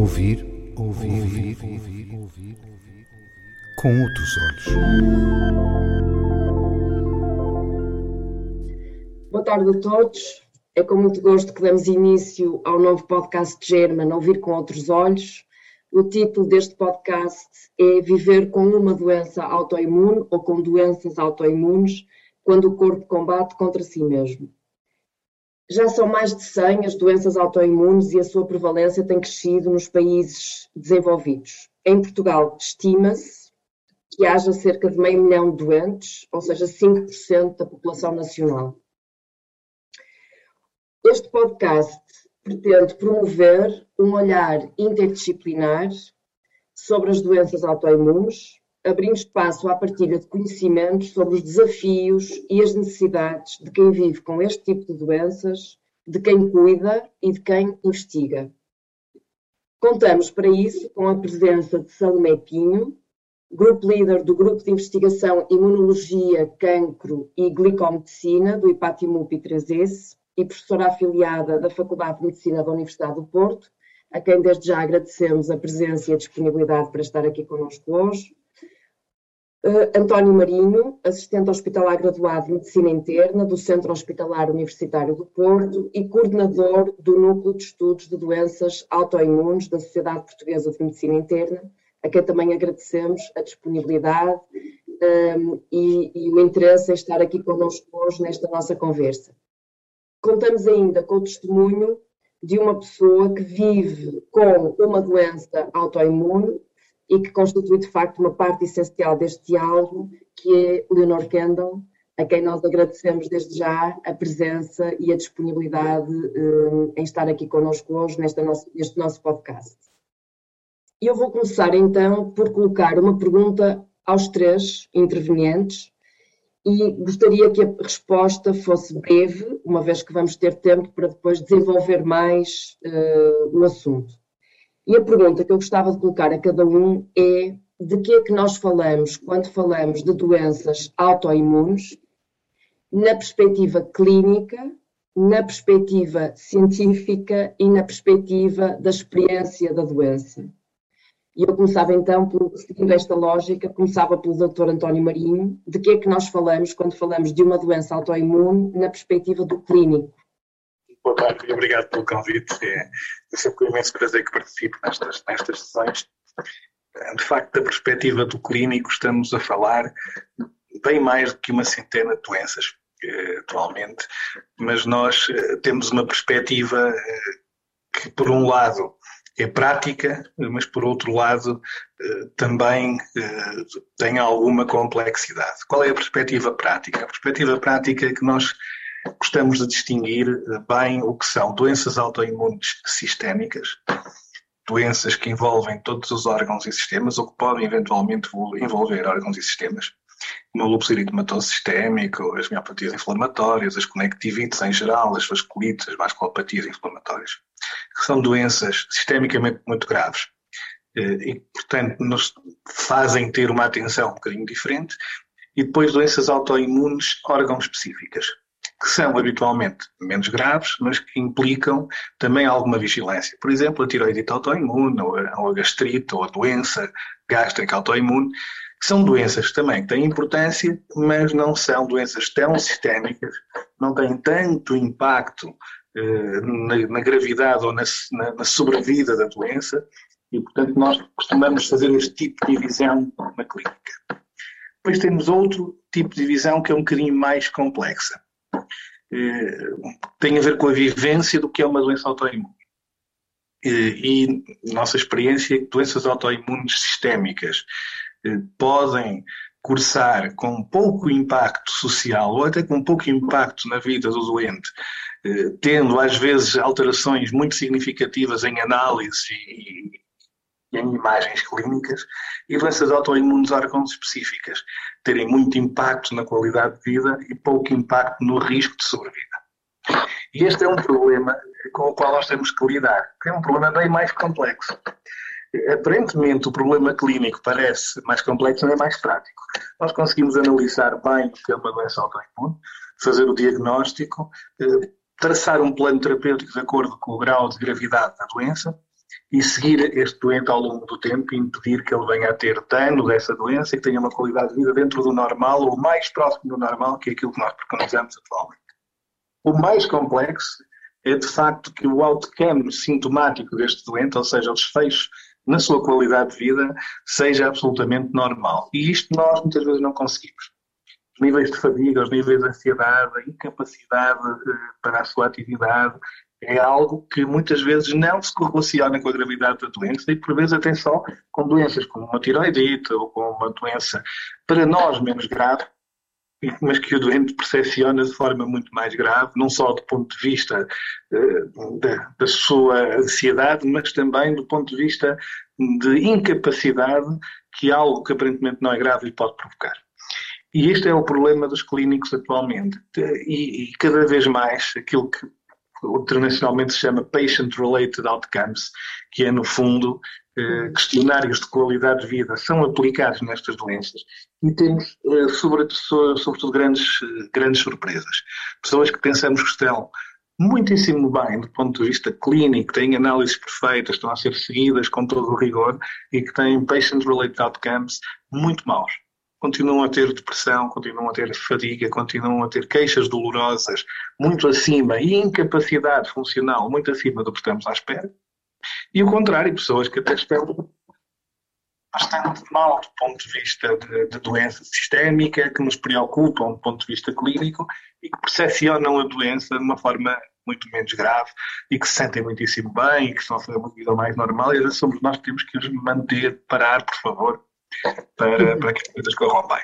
Ouvir, ouvir, ouvir, ouvir, ouvir, com outros olhos. Boa tarde a todos. É com muito gosto que damos início ao novo podcast de German, Ouvir com Outros Olhos. O título deste podcast é Viver com uma doença autoimune ou com doenças autoimunes quando o corpo combate contra si mesmo. Já são mais de 100 as doenças autoimunes e a sua prevalência tem crescido nos países desenvolvidos. Em Portugal, estima-se que haja cerca de meio milhão de doentes, ou seja, 5% da população nacional. Este podcast pretende promover um olhar interdisciplinar sobre as doenças autoimunes, abrindo espaço à partilha de conhecimentos sobre os desafios e as necessidades de quem vive com este tipo de doenças, de quem cuida e de quem investiga. Contamos para isso com a presença de Salomé Pinho, grupo líder do Grupo de Investigação Imunologia, Cancro e Glicomedicina do IPATIMUP 3S e professora afiliada da Faculdade de Medicina da Universidade do Porto, a quem desde já agradecemos a presença e a disponibilidade para estar aqui connosco hoje. Uh, António Marinho, assistente hospitalar graduado de Medicina Interna do Centro Hospitalar Universitário do Porto e coordenador do Núcleo de Estudos de Doenças Autoimunes da Sociedade Portuguesa de Medicina Interna, a quem também agradecemos a disponibilidade um, e, e, o interesse em estar aqui connosco hoje nesta nossa conversa. Contamos ainda com o testemunho de uma pessoa que vive com uma doença autoimune e que constitui de facto uma parte essencial deste diálogo, que é Leonor Kendall, a quem nós agradecemos desde já a presença e a disponibilidade um, em estar aqui connosco hoje neste nosso, neste nosso podcast. E eu vou começar então por colocar uma pergunta aos três intervenientes e gostaria que a resposta fosse breve, uma vez que vamos ter tempo para depois desenvolver mais uh, o assunto. E a pergunta que eu gostava de colocar a cada um é de que é que nós falamos quando falamos de doenças autoimunes na perspectiva clínica, na perspectiva científica e na perspectiva da experiência da doença. E eu começava então, por, seguindo esta lógica, começava pelo Dr. António Marinho, de que é que nós falamos quando falamos de uma doença autoimune na perspectiva do clínico? Boa tarde e obrigado pelo convite. É, é sempre um imenso prazer que participo nestas, nestas sessões. De facto, da perspectiva do clínico, estamos a falar bem mais do que uma centena de doenças eh, atualmente, mas nós eh, temos uma perspectiva eh, que, por um lado, é prática, mas por outro lado também tem alguma complexidade. Qual é a perspectiva prática? A perspectiva prática é que nós gostamos de distinguir eh, bem o que são doenças autoimunes sistémicas, doenças que envolvem todos os órgãos e sistemas ou que podem eventualmente envolver órgãos e sistemas, como o lúpus eritematoso sistémico, as miopatias inflamatórias, as conectivites em geral, as vasculites, as vasculopatias inflamatórias, que são doenças sistemicamente muito graves eh, e, portanto, nos fazem ter uma atenção um bocadinho diferente, e depois doenças autoimunes órgão específicas, que são habitualmente menos graves, mas que implicam também alguma vigilância. Por exemplo, a tiroidite autoimune, ou a, gastrite, ou a doença gástrica autoimune, são doenças também que têm importância, mas não são doenças tão sistémicas, não têm tanto impacto eh, na, na, gravidade ou na, na, na sobrevida da doença, e portanto nós costumamos fazer este tipo de divisão na clínica. Depois temos outro tipo de divisão que é um bocadinho mais complexa tem a ver com a vivência do que é uma doença autoimune. E, nossa experiência é que doenças autoimunes sistémicas eh, podem cursar com pouco impacto social ou até com pouco impacto na vida do doente, eh, tendo às vezes alterações muito significativas em análise e, em imagens clínicas, e doenças autoimunes órgãos específicas, terem muito impacto na qualidade de vida e pouco impacto no risco de sobrevida. E este é um problema com o qual nós temos que lidar, que é um problema bem mais complexo. Aparentemente, o problema clínico parece mais complexo, mas é mais prático. Nós conseguimos analisar bem o que é uma doença autoimune, fazer o diagnóstico, eh, traçar um plano terapêutico de acordo com o grau de gravidade da doença e seguir este doente ao longo do tempo e impedir que ele venha a ter dano dessa doença e que tenha uma qualidade de vida dentro do normal ou mais próximo do normal, que é aquilo que nós preconizamos atualmente. O mais complexo é de facto que o outcome sintomático deste doente, ou seja, o desfecho na sua qualidade de vida, seja absolutamente normal. E isto nós muitas vezes não conseguimos. Os níveis de fadiga, os níveis de ansiedade, a incapacidade eh, para a sua atividade, é algo que muitas vezes não se correlaciona com a gravidade da doença e por vezes até só com doenças como uma tiroidite ou com uma doença para nós menos grave, mas que o doente percepciona de forma muito mais grave, não só do ponto de vista uh, da, da, sua ansiedade, mas também do ponto de vista de incapacidade que algo que aparentemente não é grave lhe pode provocar. E este é o problema dos clínicos atualmente. E, e cada vez mais aquilo que internacionalmente se chama Patient Related Outcomes, que é, no fundo, eh, questionários de qualidade de vida são aplicados nestas doenças e temos, eh, sobretudo, sobretudo grandes, grandes surpresas. Pessoas que pensamos que estão muitíssimo bem do ponto de vista clínico, têm análises perfeitas, estão a ser seguidas com todo o rigor e que têm patient-related outcomes muito maus continuam a ter depressão, continuam a ter fadiga, continuam a ter queixas dolorosas muito acima e incapacidade funcional muito acima do que estamos à espera. E o contrário, pessoas que até estão bastante mal do ponto de vista de, de, doença sistémica, que nos preocupam do ponto de vista clínico e que percepcionam a doença de uma forma muito menos grave e que se sentem muitíssimo bem e que estão a fazer uma vida mais normal e às somos nós que temos que os manter, parar, por favor, para, para que as coisas corram bem.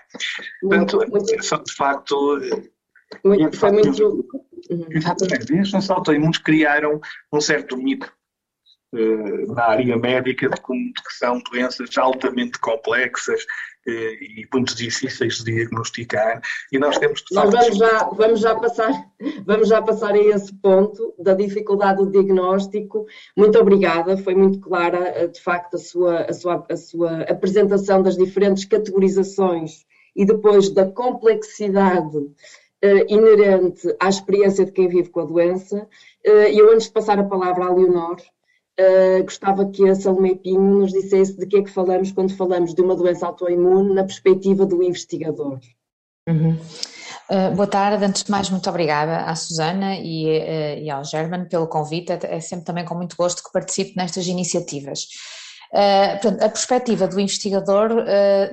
Portanto, muito, de facto. Muito, foi muito. Exatamente. E estes autoimunes criaram um certo mito na área médica de como que são doenças altamente complexas eh, e muito difíceis de diagnosticar. E nós temos de nós vamos já vamos já passar vamos já passar a esse ponto da dificuldade do diagnóstico. Muito obrigada foi muito clara eh, de facto a sua a sua a sua apresentação das diferentes categorizações e depois da complexidade inerente à experiência de quem vive com a doença. Uh, eu antes de passar a palavra à Leonor Uh, gostava que a Salomé Pinho nos dissesse de que é que falamos quando falamos de uma doença autoimune na perspectiva do investigador. Uhum. Uh, boa tarde, antes de mais muito obrigada à Susana e, uh, e ao German pelo convite, é, é, sempre também com muito gosto que participo nestas iniciativas. Portanto, a perspectiva do investigador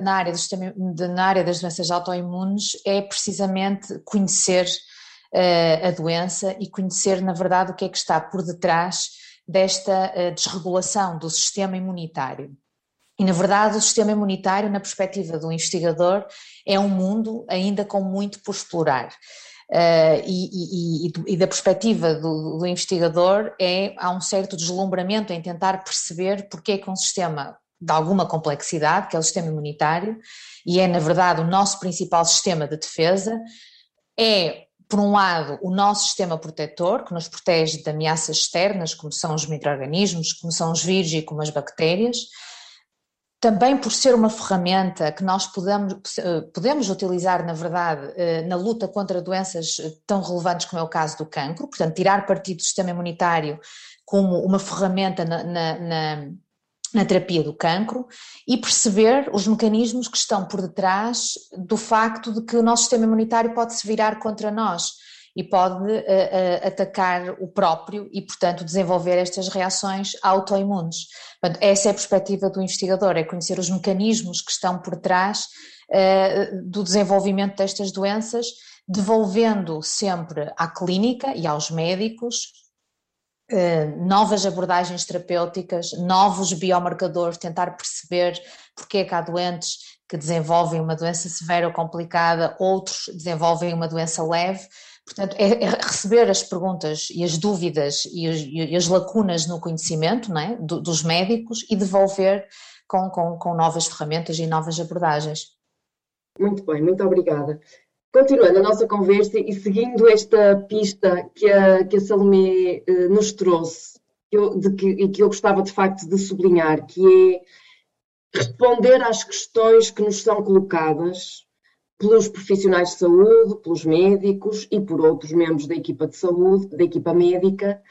na, área do sistema, de, na área das doenças autoimunes é precisamente conhecer a doença e conhecer, na verdade, o que é que está por detrás desta eh, desregulação do sistema imunitário. E, na verdade, o sistema imunitário, na perspectiva do investigador, é um mundo ainda com muito por explorar. Uh, e, e, e, da perspectiva do, do, investigador, é, há um certo deslumbramento em tentar perceber porque é que um sistema de alguma complexidade, que é o sistema imunitário, e é, na verdade, o nosso principal sistema de defesa, é por um lado, o nosso sistema protetor, que nos protege de ameaças externas, como são os micro-organismos, como são os vírus e como as bactérias, também por ser uma ferramenta que nós podemos, podemos utilizar, na verdade, eh, na luta contra doenças tão relevantes como é o caso do cancro, portanto, tirar partido do sistema imunitário como uma ferramenta na, na na terapia do cancro e perceber os mecanismos que estão por detrás do facto de que o nosso sistema imunitário pode se virar contra nós e pode uh, uh, atacar o próprio e, portanto, desenvolver estas reações autoimunes. Portanto, essa é a perspectiva do investigador, é conhecer os mecanismos que estão por trás uh, do desenvolvimento destas doenças, devolvendo sempre à clínica e aos médicos novas abordagens terapêuticas, novos biomarcadores, tentar perceber porque é que há doentes que desenvolvem uma doença severa ou complicada, outros desenvolvem uma doença leve. Portanto, é, é receber as perguntas e as dúvidas e as, as lacunas no conhecimento é? Do, dos médicos e devolver com, com, com novas ferramentas e novas abordagens. Muito bem, muito obrigada. Continuando a nossa conversa e seguindo esta pista que a, que a Salomé eh, nos trouxe, que eu, de que, e que eu gostava de facto de sublinhar, que é responder às questões que nos são colocadas pelos profissionais de saúde, pelos médicos e por outros membros da equipa de saúde, da equipa médica,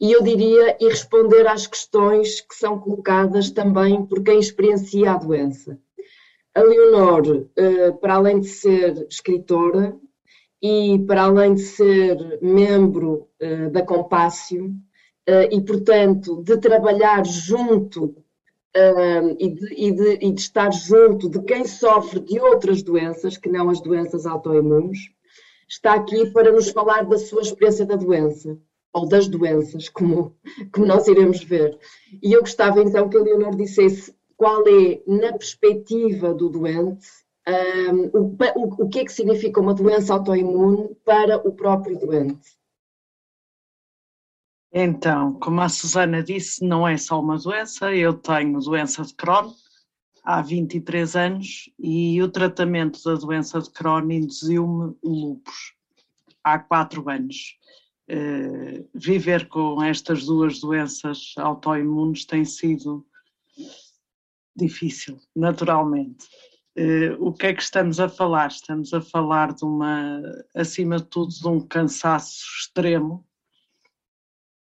e eu diria e responder às questões que são colocadas também por quem experiencia a doença. A Leonor, eh, para além de ser escritora e para além de ser membro eh, da Compácio eh, e, portanto, de trabalhar junto e de, e, de, e de estar junto de quem sofre de outras doenças, que não as doenças autoimunes, está aqui para nos falar da sua experiência da doença ou das doenças, como, como nós iremos ver. E eu gostava então que a Leonor dissesse qual é, na perspectiva do doente, um, o, o, o que é que significa uma doença autoimune para o próprio doente. Então, como a Susana disse, não é só uma doença, eu tenho doença de Crohn há 23 anos e o tratamento da doença de Crohn induziu-me lupus há 4 anos. Uh, viver com estas duas doenças autoimunes tem sido difícil, naturalmente. Uh, o que é que estamos a falar? Estamos a falar de uma, acima de tudo, de um cansaço extremo,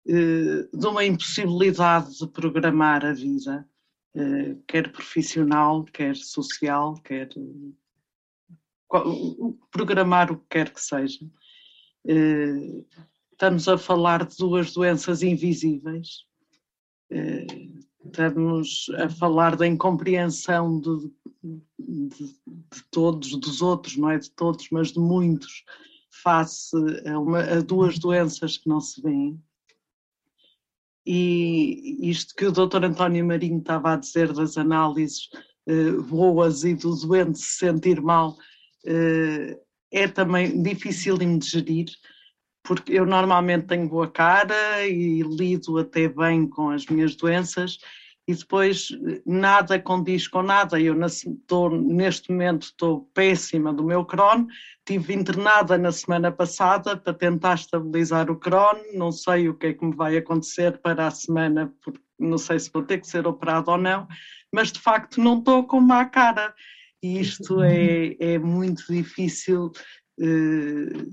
uh, de uma impossibilidade de programar a vida, uh, quer profissional, quer social, quer programar o que quer que seja. Estamos a falar de duas doenças invisíveis estamos a falar da incompreensão de, de, de, todos, dos outros, não é de todos, mas de muitos, face a, uma, a duas doenças que não se veem. E isto que o Dr. António Marinho estava a dizer das análises eh, boas e do doente se sentir mal, eh, é também difícil de gerir, porque eu normalmente tenho boa cara e lido até bem com as minhas doenças e depois nada condiz com nada. Eu estou, neste momento estou péssima do meu Crohn, estive internada na semana passada para tentar estabilizar o Crohn, não sei o que é que me vai acontecer para a semana, porque não sei se vou ter que ser operado ou não, mas de facto não estou com má cara. E isto é, é muito difícil eh,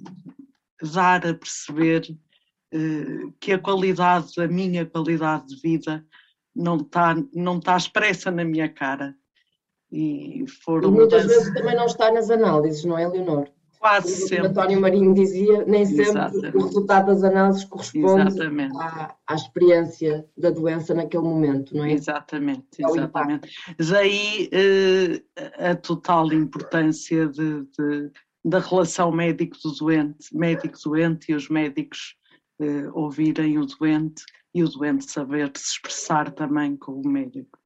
dar a perceber eh, que a qualidade, a minha qualidade de vida, não está não tá expressa na minha cara. E, foram e muitas vezes também não está nas análises, não é, Leonor? Quase o sempre. António Marinho dizia, nem sempre Exatamente. o resultado das análises corresponde à, à, experiência da doença naquele momento, não é? Exatamente, exatamente. Daí eh, a total importância de, de da relação médico do doente, médico-doente e os médicos eh, ouvirem o doente e o doente saber se expressar também com o médico.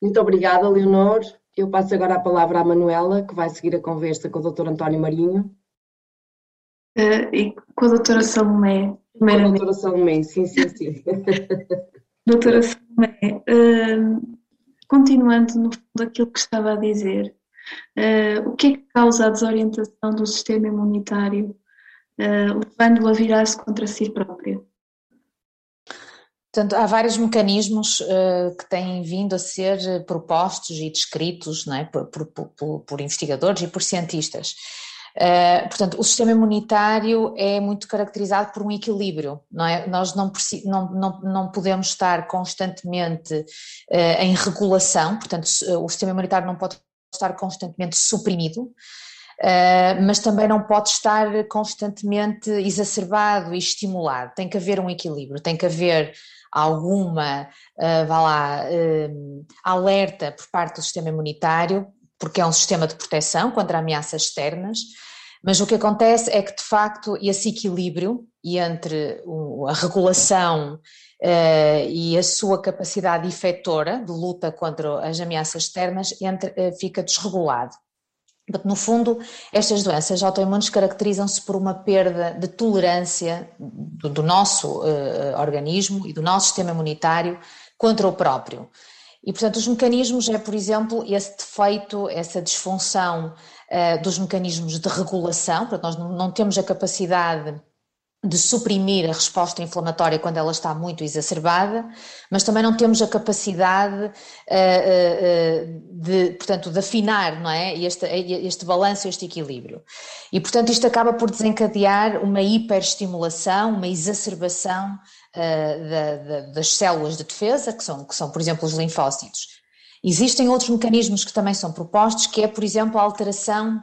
Muito obrigada, Leonor. Eu passo agora a palavra à Manuela, que vai seguir a conversa com o Dr. António Marinho. Uh, e com a doutora Salomé. Com a doutora Salomé, sim, sim, sim. doutora Salomé, uh, continuando no fundo aquilo que estava a dizer, Uh, o que é que causa a desorientação do sistema imunitário, uh, levando-o a virar-se contra si próprio? Portanto, há vários mecanismos uh, que têm vindo a ser propostos e descritos é? por, por, por, por, investigadores e por cientistas. Uh, portanto, o sistema imunitário é muito caracterizado por um equilíbrio, não é? Nós não, não, não, não podemos estar constantemente uh, em regulação, portanto, o sistema imunitário não pode estar constantemente suprimido, uh, mas também não pode estar constantemente exacerbado e estimulado. Tem que haver um equilíbrio, tem que haver alguma, uh, vá lá, uh, alerta por parte do sistema imunitário, porque é um sistema de proteção contra ameaças externas, mas o que acontece é que, de facto, esse equilíbrio entre a regulação e a sua capacidade efetora de luta contra as ameaças externas entre, uh, fica desregulado. No fundo, estas doenças autoimunes caracterizam-se por uma perda de tolerância do, do nosso uh, organismo e do nosso sistema imunitário contra o próprio. E, portanto, os mecanismos é, por exemplo, esse defeito, essa disfunção uh, dos mecanismos de regulação, portanto, nós não temos a capacidade de suprimir a resposta inflamatória quando ela está muito exacerbada, mas também não temos a capacidade uh, uh, de, portanto, de afinar, não é, este, este balanço, este equilíbrio. E, portanto, isto acaba por desencadear uma hiperestimulação, uma exacerbação uh, da, da, das células de defesa, que são, que são, por exemplo, os linfócitos. Existem outros mecanismos que também são propostos, que é, por exemplo, a alteração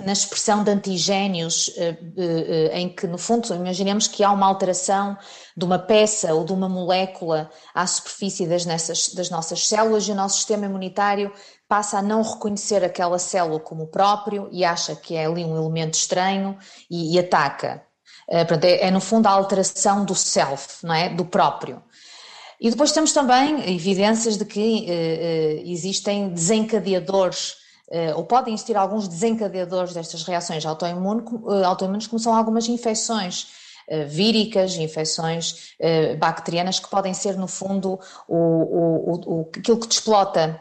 na expressão de antigénios, eh, eh, eh, em que, no fundo, imaginemos que há uma alteração de uma peça ou de uma molécula à superfície das, nessas, das nossas células e o nosso sistema imunitário passa a não reconhecer aquela célula como próprio e acha que é ali um elemento estranho e, e ataca. É, é, no fundo, a alteração do self, não é? do próprio. E depois temos também evidências de que existem desencadeadores eh, ou podem existir alguns desencadeadores destas reações autoimunes, eh, autoimunes como são algumas infecções eh, víricas, infecções bacterianas, que podem ser, no fundo, o, o, o, aquilo que desplota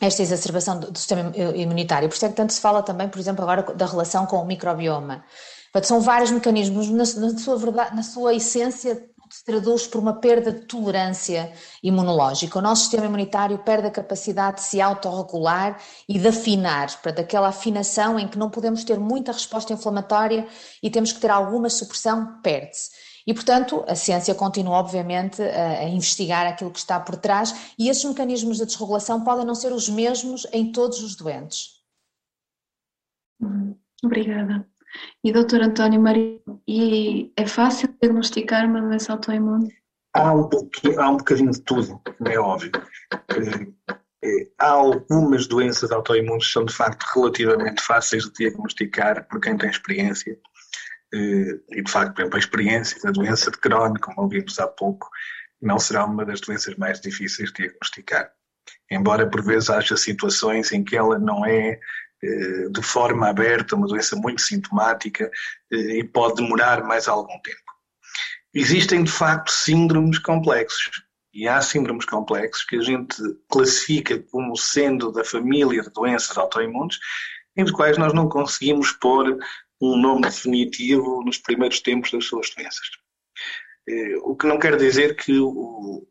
esta exacerbação do, do sistema imunitário. Por isso é que tanto se fala também, por exemplo, agora da relação com o microbioma. Portanto, são vários mecanismos, na, na, sua verdade, na sua essência, se traduz por uma perda de tolerância imunológica. O nosso sistema imunitário perde a capacidade de se autorregular e de afinar, para daquela afinação em que não podemos ter muita resposta inflamatória e temos que ter alguma supressão, perde-se. E, portanto, a ciência continua, obviamente, a, investigar aquilo que está por trás e esses mecanismos de desregulação podem não ser os mesmos em todos os doentes. Obrigada. E doutor António Maria, e é fácil diagnosticar uma doença autoimune? Há um, há um bocadinho de tudo, é óbvio. É, há algumas doenças autoimunes que são de facto relativamente fáceis de diagnosticar por quem tem experiência. E de facto, por exemplo, a experiência da doença de Crohn, como ouvimos há pouco, não será uma das doenças mais difíceis de diagnosticar. Embora por vezes haja situações em que ela não é eh, de forma aberta, uma doença muito sintomática eh, e pode demorar mais algum tempo. Existem, de facto, síndromes complexos. E há síndromes complexos que a gente classifica como sendo da família de doenças autoimunes, em os quais nós não conseguimos pôr um nome definitivo nos primeiros tempos das suas doenças. Eh, o que não quer dizer que o,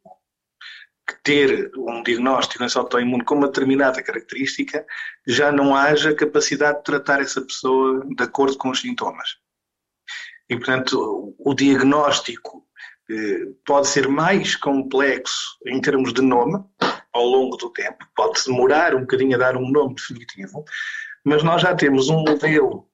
que ter um diagnóstico doença autoimune com uma determinada característica, já não haja capacidade de tratar essa pessoa de acordo com os sintomas. E, portanto, o diagnóstico eh, pode ser mais complexo em termos de nome ao longo do tempo, pode demorar um bocadinho a dar um nome definitivo, mas nós já temos um modelo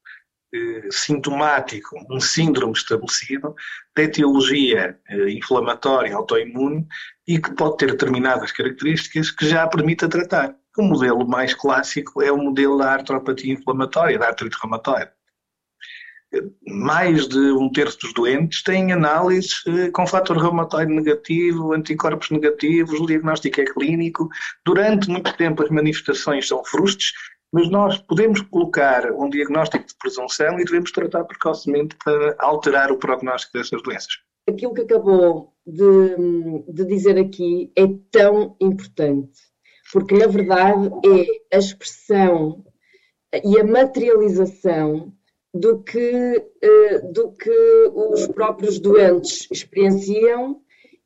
eh, sintomático, um síndrome estabelecido de etiologia eh, inflamatória autoimune e que pode ter determinadas características que já permita tratar. O modelo mais clássico é o modelo da artropatia inflamatória, da artrite reumatoide. Mais de um terço dos doentes têm análises eh, com fator reumatoide negativo, anticorpos negativos, o diagnóstico é clínico. Durante muito tempo as manifestações são frustres, mas nós podemos colocar um diagnóstico de presunção e devemos tratar precocemente para alterar o prognóstico dessas doenças. Aquilo que acabou de, de dizer aqui é tão importante, porque na verdade é a expressão e a materialização do que, eh, do que os próprios doentes experienciam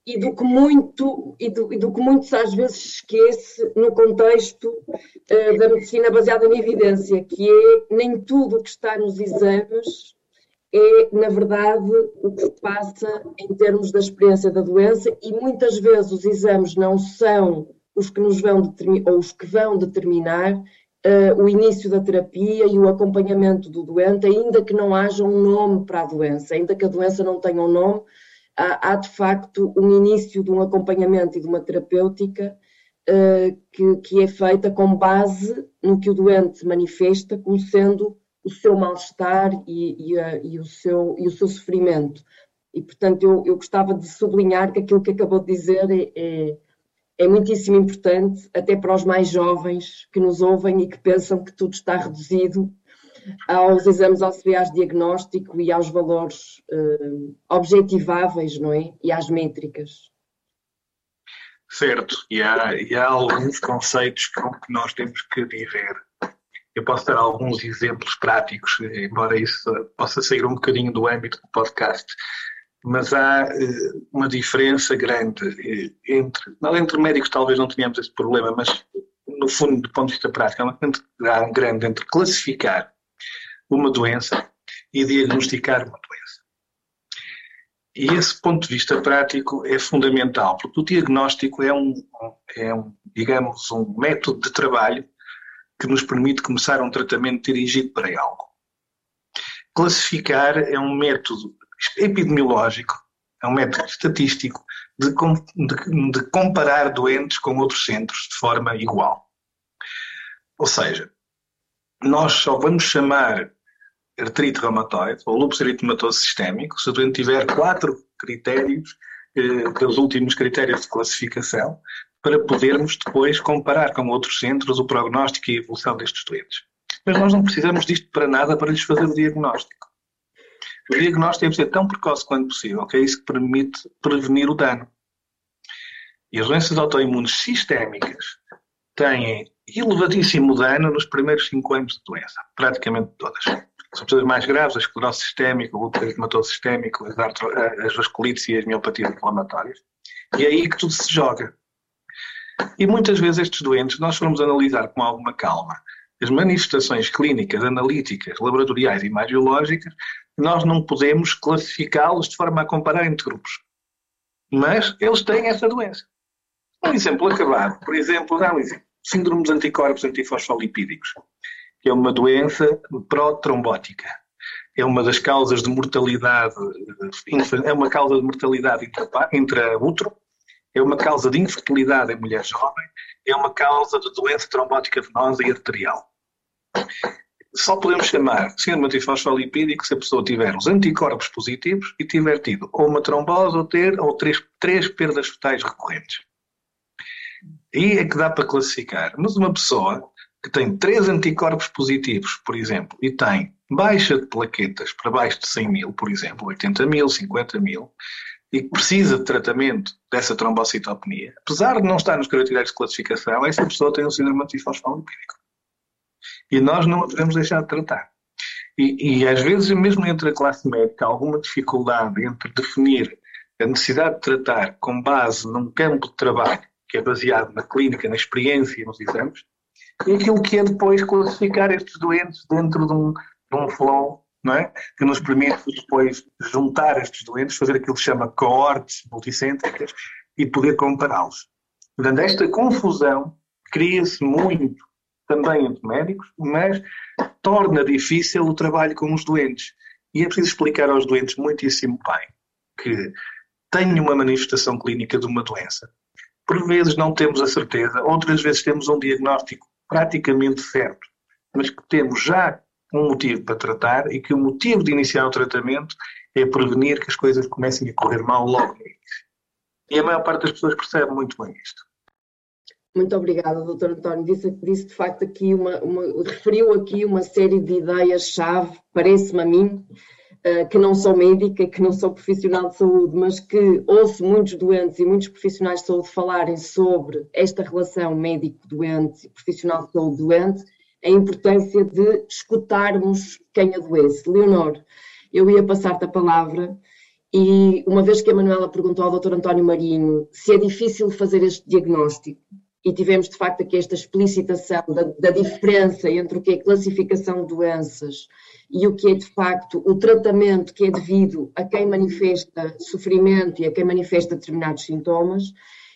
e do que muito e do, e do, que muitos às vezes esquece no contexto uh, da medicina baseada em evidência, que é nem tudo o que está nos exames é, na verdade, o que se passa em termos da experiência da doença e muitas vezes os exames não são os que nos vão determinar, ou os que vão determinar uh, o início da terapia e o acompanhamento do doente, ainda que não haja um nome para a doença, ainda que a doença não tenha um nome, há, há de facto um início de um acompanhamento e de uma terapêutica uh, que, que é feita com base no que o doente manifesta como sendo o seu mal-estar e, e, e, o seu, e o seu sofrimento. E, portanto, eu, eu gostava de sublinhar que aquilo que acabou de dizer é, é, é, muitíssimo importante, até para os mais jovens que nos ouvem e que pensam que tudo está reduzido aos exames auxiliares diagnóstico e aos valores uh, objetiváveis, não é? E às métricas. Certo, e há, e há alguns conceitos com que nós temos que viver. Eu posso dar alguns exemplos práticos, embora isso possa sair um bocadinho do âmbito do podcast, mas há eh, uma diferença grande eh, entre, não, entre médicos talvez não tenhamos esse problema, mas no fundo, do ponto de vista prático, há diferença grande entre classificar uma doença e diagnosticar uma doença. E esse ponto de vista prático é fundamental, porque o diagnóstico é um, é um digamos, um método de trabalho que nos permite começar um tratamento dirigido para algo. Classificar é um método epidemiológico, é um método estatístico de, de, de comparar doentes com outros centros de forma igual. Ou seja, nós só vamos chamar artrite reumatoide ou lúpus eritematoso sistémico se o doente tiver quatro critérios, eh, pelos últimos critérios de classificação, para podermos depois comparar com outros centros o prognóstico e a evolução destes doentes. Mas nós não precisamos disto para nada para lhes fazer o diagnóstico. O diagnóstico deve ser tão precoce quanto possível, que é isso que permite prevenir o dano. E as doenças autoimunes sistémicas têm elevadíssimo dano nos primeiros 5 anos de doença, praticamente todas. São pessoas mais graves, a esclerose sistémica, o lúpus eritematoso sistémico, as, as vasculites e as miopatias inflamatórias. E é aí que tudo se joga. E muitas vezes estes doentes, nós formos analisar com alguma calma as manifestações clínicas, analíticas, laboratoriais e imagiológicas, nós não podemos classificá-los de forma a comparar entre grupos. Mas eles têm essa doença. Um exemplo acabado, por exemplo, dá um exemplo. Síndrome dos anticorpos antifosfolipídicos, que é uma doença protrombótica. É uma das causas de mortalidade, é uma causa de mortalidade intraútero é uma causa de infertilidade em mulheres jovens, é uma causa de doença trombótica venosa e arterial. Só podemos chamar síndrome antifosfolipídico se a pessoa tiver os anticorpos positivos e tiver tido ou uma trombose ou ter ou três, três perdas fetais recorrentes. Aí é que dá para classificar. Mas uma pessoa que tem três anticorpos positivos, por exemplo, e tem baixa de plaquetas para baixo de 100 mil, por exemplo, 80 mil, 50 mil, e que precisa de tratamento dessa trombocitopenia, apesar de não estar nos critérios de classificação, essa pessoa tem um síndrome antifosfolipídico. E nós não a podemos deixar de tratar. E, e, às vezes, mesmo entre a classe médica, há alguma dificuldade entre definir a necessidade de tratar com base num campo de trabalho que é baseado na clínica, na experiência e nos exames, e aquilo que é depois classificar estes doentes dentro de um, de um flow não é? que nos permite depois juntar estes doentes, fazer aquilo que se chama coortes multicêntricas e poder compará-los. Portanto, esta confusão cria-se muito também entre médicos, mas torna difícil o trabalho com os doentes. E é preciso explicar aos doentes muitíssimo bem que têm uma manifestação clínica de uma doença. Por vezes não temos a certeza, outras vezes temos um diagnóstico praticamente certo, mas que temos já um motivo para tratar e que o motivo de iniciar o tratamento é prevenir que as coisas comecem a correr mal logo no início. E a maior parte das pessoas percebe muito bem isto. Muito obrigada, Dr. António. Disse, disse de facto aqui uma, uma, referiu aqui uma série de ideias-chave, parece-me a mim, que não sou médica, que não sou profissional de saúde, mas que ouço muitos doentes e muitos profissionais de saúde falarem sobre esta relação médico-doente, profissional de saúde-doente, a importância de escutarmos quem adoece. Leonor, eu ia passar-te a palavra e uma vez que a Manuela perguntou ao Dr. António Marinho se é difícil fazer este diagnóstico, e tivemos de facto aqui esta explicitação da, da, diferença entre o que é classificação de doenças e o que é de facto o tratamento que é devido a quem manifesta sofrimento e a quem manifesta determinados sintomas,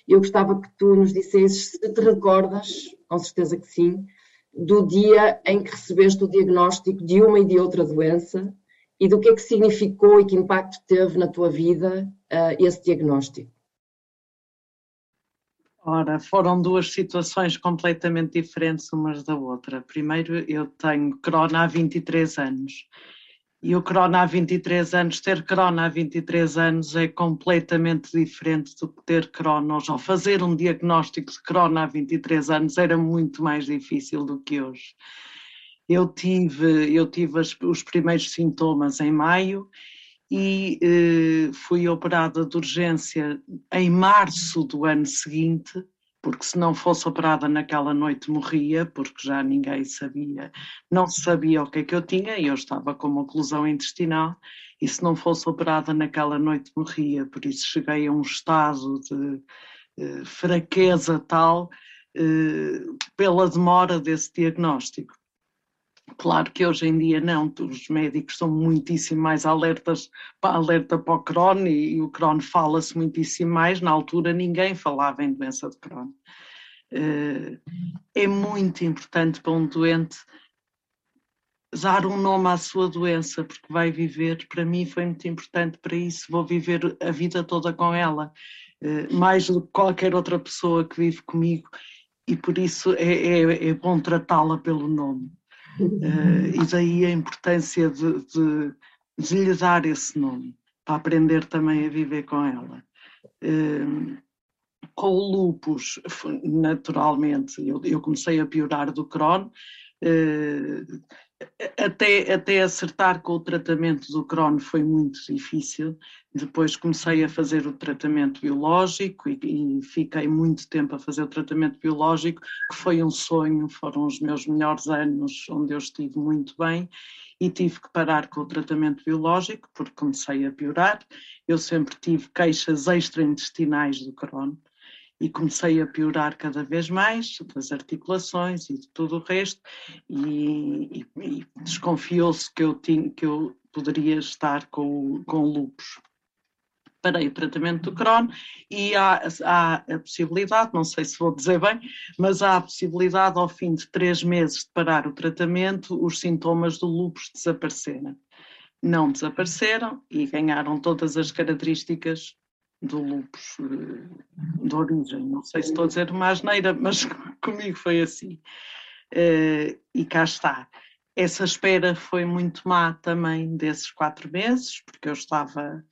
eu gostava que tu nos dissesses se te recordas, com certeza que sim, do dia em que recebeste o diagnóstico de uma e de outra doença e do que é que significou e que impacto teve na tua vida uh, esse diagnóstico. Ora, foram duas situações completamente diferentes umas da outra. Primeiro, eu tenho corona há 23 anos e o Corona há 23 anos, ter Corona há 23 anos é completamente diferente do que ter Corona hoje. Ou fazer um diagnóstico de Corona há 23 anos era muito mais difícil do que hoje. Eu tive, eu tive os primeiros sintomas em maio e eh, fui operada de urgência em março do ano seguinte porque se não fosse operada naquela noite morria, porque já ninguém sabia, não sabia o que é que eu tinha e eu estava com uma oclusão intestinal e se não fosse operada naquela noite morria, por isso cheguei a um estado de eh, fraqueza tal eh, pela demora desse diagnóstico. Claro que hoje em dia não, os médicos são muitíssimo mais alertas, alerta para o Crohn e, e o Crohn fala-se muitíssimo mais, na altura ninguém falava em doença de Crohn. Eh, é muito importante para um doente dar um nome à sua doença, porque vai viver, para mim foi muito importante para isso, vou viver a vida toda com ela, eh, mais do que qualquer outra pessoa que vive comigo, e por isso é, é, é bom tratá-la pelo nome. Uh, e daí a importância de, de, de, lhe dar esse nome, para aprender também a viver com ela. Uh, com o lupus, naturalmente, eu, eu, comecei a piorar do Crohn, uh, até, até acertar com o tratamento do Crohn foi muito difícil. Depois comecei a fazer o tratamento biológico e, e, fiquei muito tempo a fazer o tratamento biológico, que foi um sonho, foram os meus melhores anos onde eu estive muito bem e tive que parar com o tratamento biológico porque comecei a piorar. Eu sempre tive queixas extraintestinais do Crohn e comecei a piorar cada vez mais das articulações e de tudo o resto e, e, e desconfiou-se que eu tinha que eu poderia estar com, com lupus. Parei o tratamento do Crohn e há, há a possibilidade, não sei se vou dizer bem, mas há a possibilidade ao fim de três meses de parar o tratamento, os sintomas do lupus desaparecerem. Não desapareceram e ganharam todas as características do lupus eh, de origem. Não sei se estou a dizer uma asneira, mas comigo foi assim. Uh, e cá está. Essa espera foi muito má também desses quatro meses, porque eu estava,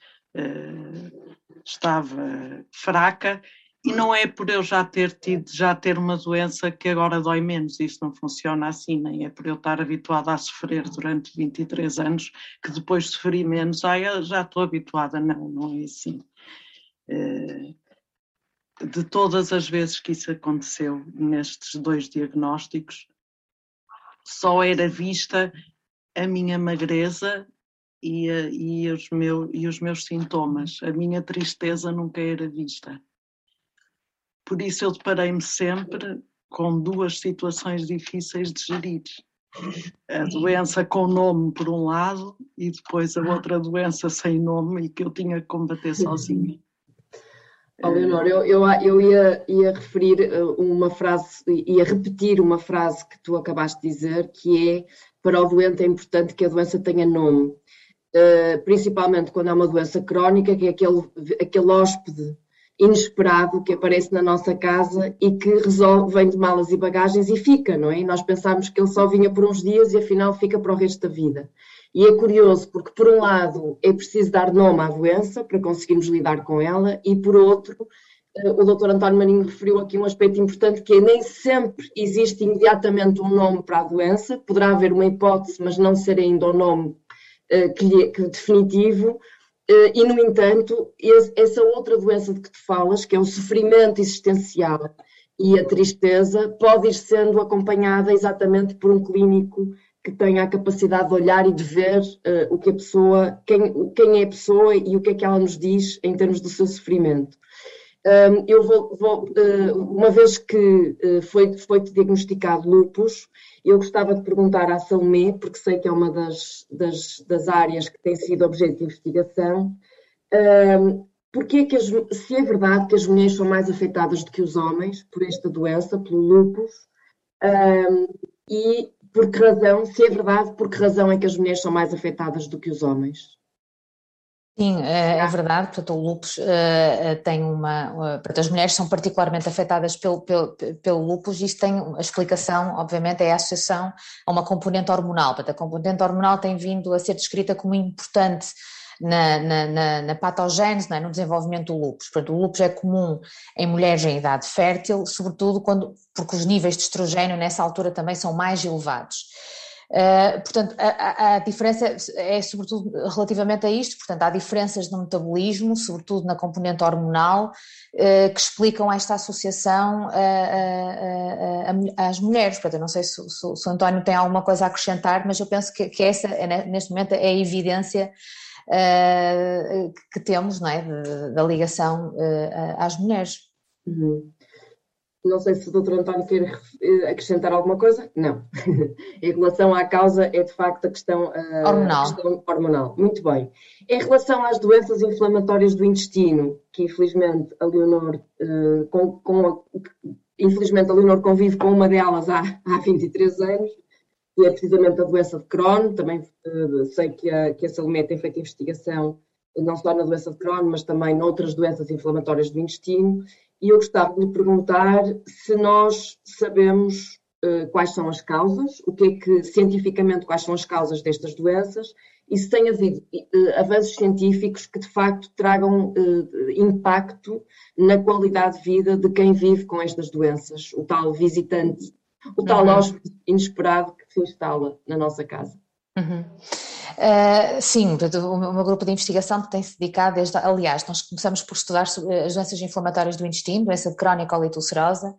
estava fraca e não é por eu já ter tido, já ter uma doença que agora dói menos, isso não funciona assim, nem é por eu estar habituada a sofrer durante 23 anos que depois sofri menos, ah, já estou habituada, não, não é assim. Eh, de todas as vezes que isso aconteceu nestes dois diagnósticos, só era vista a minha magreza e, a, e, os meu, e os meus sintomas. A minha tristeza nunca era vista. Por isso eu deparei-me sempre com duas situações difíceis de gerir. A doença com nome por um lado e depois a outra doença sem nome e que eu tinha que combater sozinha. Oh, Leonor, eu, eu, eu ia, ia, referir eh, uma frase, ia repetir uma frase que tu acabaste de dizer, que é para o doente é importante que a doença tenha nome, principalmente quando é uma doença crónica, que é aquele, aquele hóspede inesperado que aparece na nossa casa e que resolve, vem de malas e bagagens e fica, não é? E nós pensávamos que ele só vinha por uns dias e afinal fica para o resto da vida. E é curioso porque, por um lado, é preciso dar nome à doença para conseguirmos lidar com ela, e por outro, eh, o Dr. António Marinho referiu aqui um aspecto importante que é nem sempre existe imediatamente um nome para a doença, poderá haver uma hipótese, mas não ser ainda o nome que lhe, que definitivo. Uh, e, no entanto, essa outra doença de que tu falas, que é o sofrimento existencial e a tristeza, pode ir sendo acompanhada exatamente por um clínico que tenha a capacidade de olhar e de ver uh, o que a pessoa, quem, quem é a pessoa e o que é que ela nos diz em termos do seu sofrimento. Um, eu vou, vou uh, uma vez que uh, foi, foi diagnosticado lupus, eu gostava de perguntar à Salomé, porque sei que é uma das, das, das áreas que tem sido objeto de investigação, um, porque é que as, se é verdade que as mulheres são mais afetadas do que os homens por esta doença, pelo lupus, um, e por que razão, se é verdade, por que razão é que as mulheres são mais afetadas do que os homens? Sim, é, é verdade, portanto o lupus uh, tem uma, uh, portanto as mulheres são particularmente afetadas pelo, pelo, pelo lupus, isso tem a explicação, obviamente, é a associação a uma componente hormonal, portanto a componente hormonal tem vindo a ser descrita como importante na, na, na, na patogênese, é? no desenvolvimento do lúpus. Portanto, o lúpus é comum em mulheres em idade fértil, sobretudo quando, porque os níveis de estrogênio nessa altura também são mais elevados. Uh, portanto, a, a, diferença é sobretudo relativamente a isto, portanto, há diferenças no metabolismo, sobretudo na componente hormonal, uh, que explicam esta associação às mulheres. Portanto, eu não sei se, se, se, o António tem alguma coisa a acrescentar, mas eu penso que, que essa, é, neste momento, é a evidência uh, que temos, não é, da ligação às mulheres. Uhum. Não sei se o Dr. António quer eh, acrescentar alguma coisa. Não. em relação à causa, é de facto a questão, uh, hormonal. A questão hormonal. Muito bem. Em relação às doenças inflamatórias do intestino, que infelizmente a Leonor, uh, com, com, infelizmente a Leonor convive com uma delas há, há 23 anos, que é precisamente a doença de Crohn. Também uh, sei que a, que a Salomé tem feito investigação não só na doença de Crohn, mas também noutras doenças inflamatórias do intestino e eu gostava de lhe perguntar se nós sabemos uh, quais são as causas, o que é que, cientificamente, quais são as causas destas doenças e se tem havido uh, avanços científicos que, de facto, tragam uh, impacto na qualidade de vida de quem vive com estas doenças, o tal visitante, o tal uhum. hóspede inesperado que se instala na nossa casa. Uhum. Uh, sim, o meu grupo de investigação tem-se dedicado desde, aliás, nós começamos por estudar as doenças inflamatórias do intestino, doença crónica ulcerosa,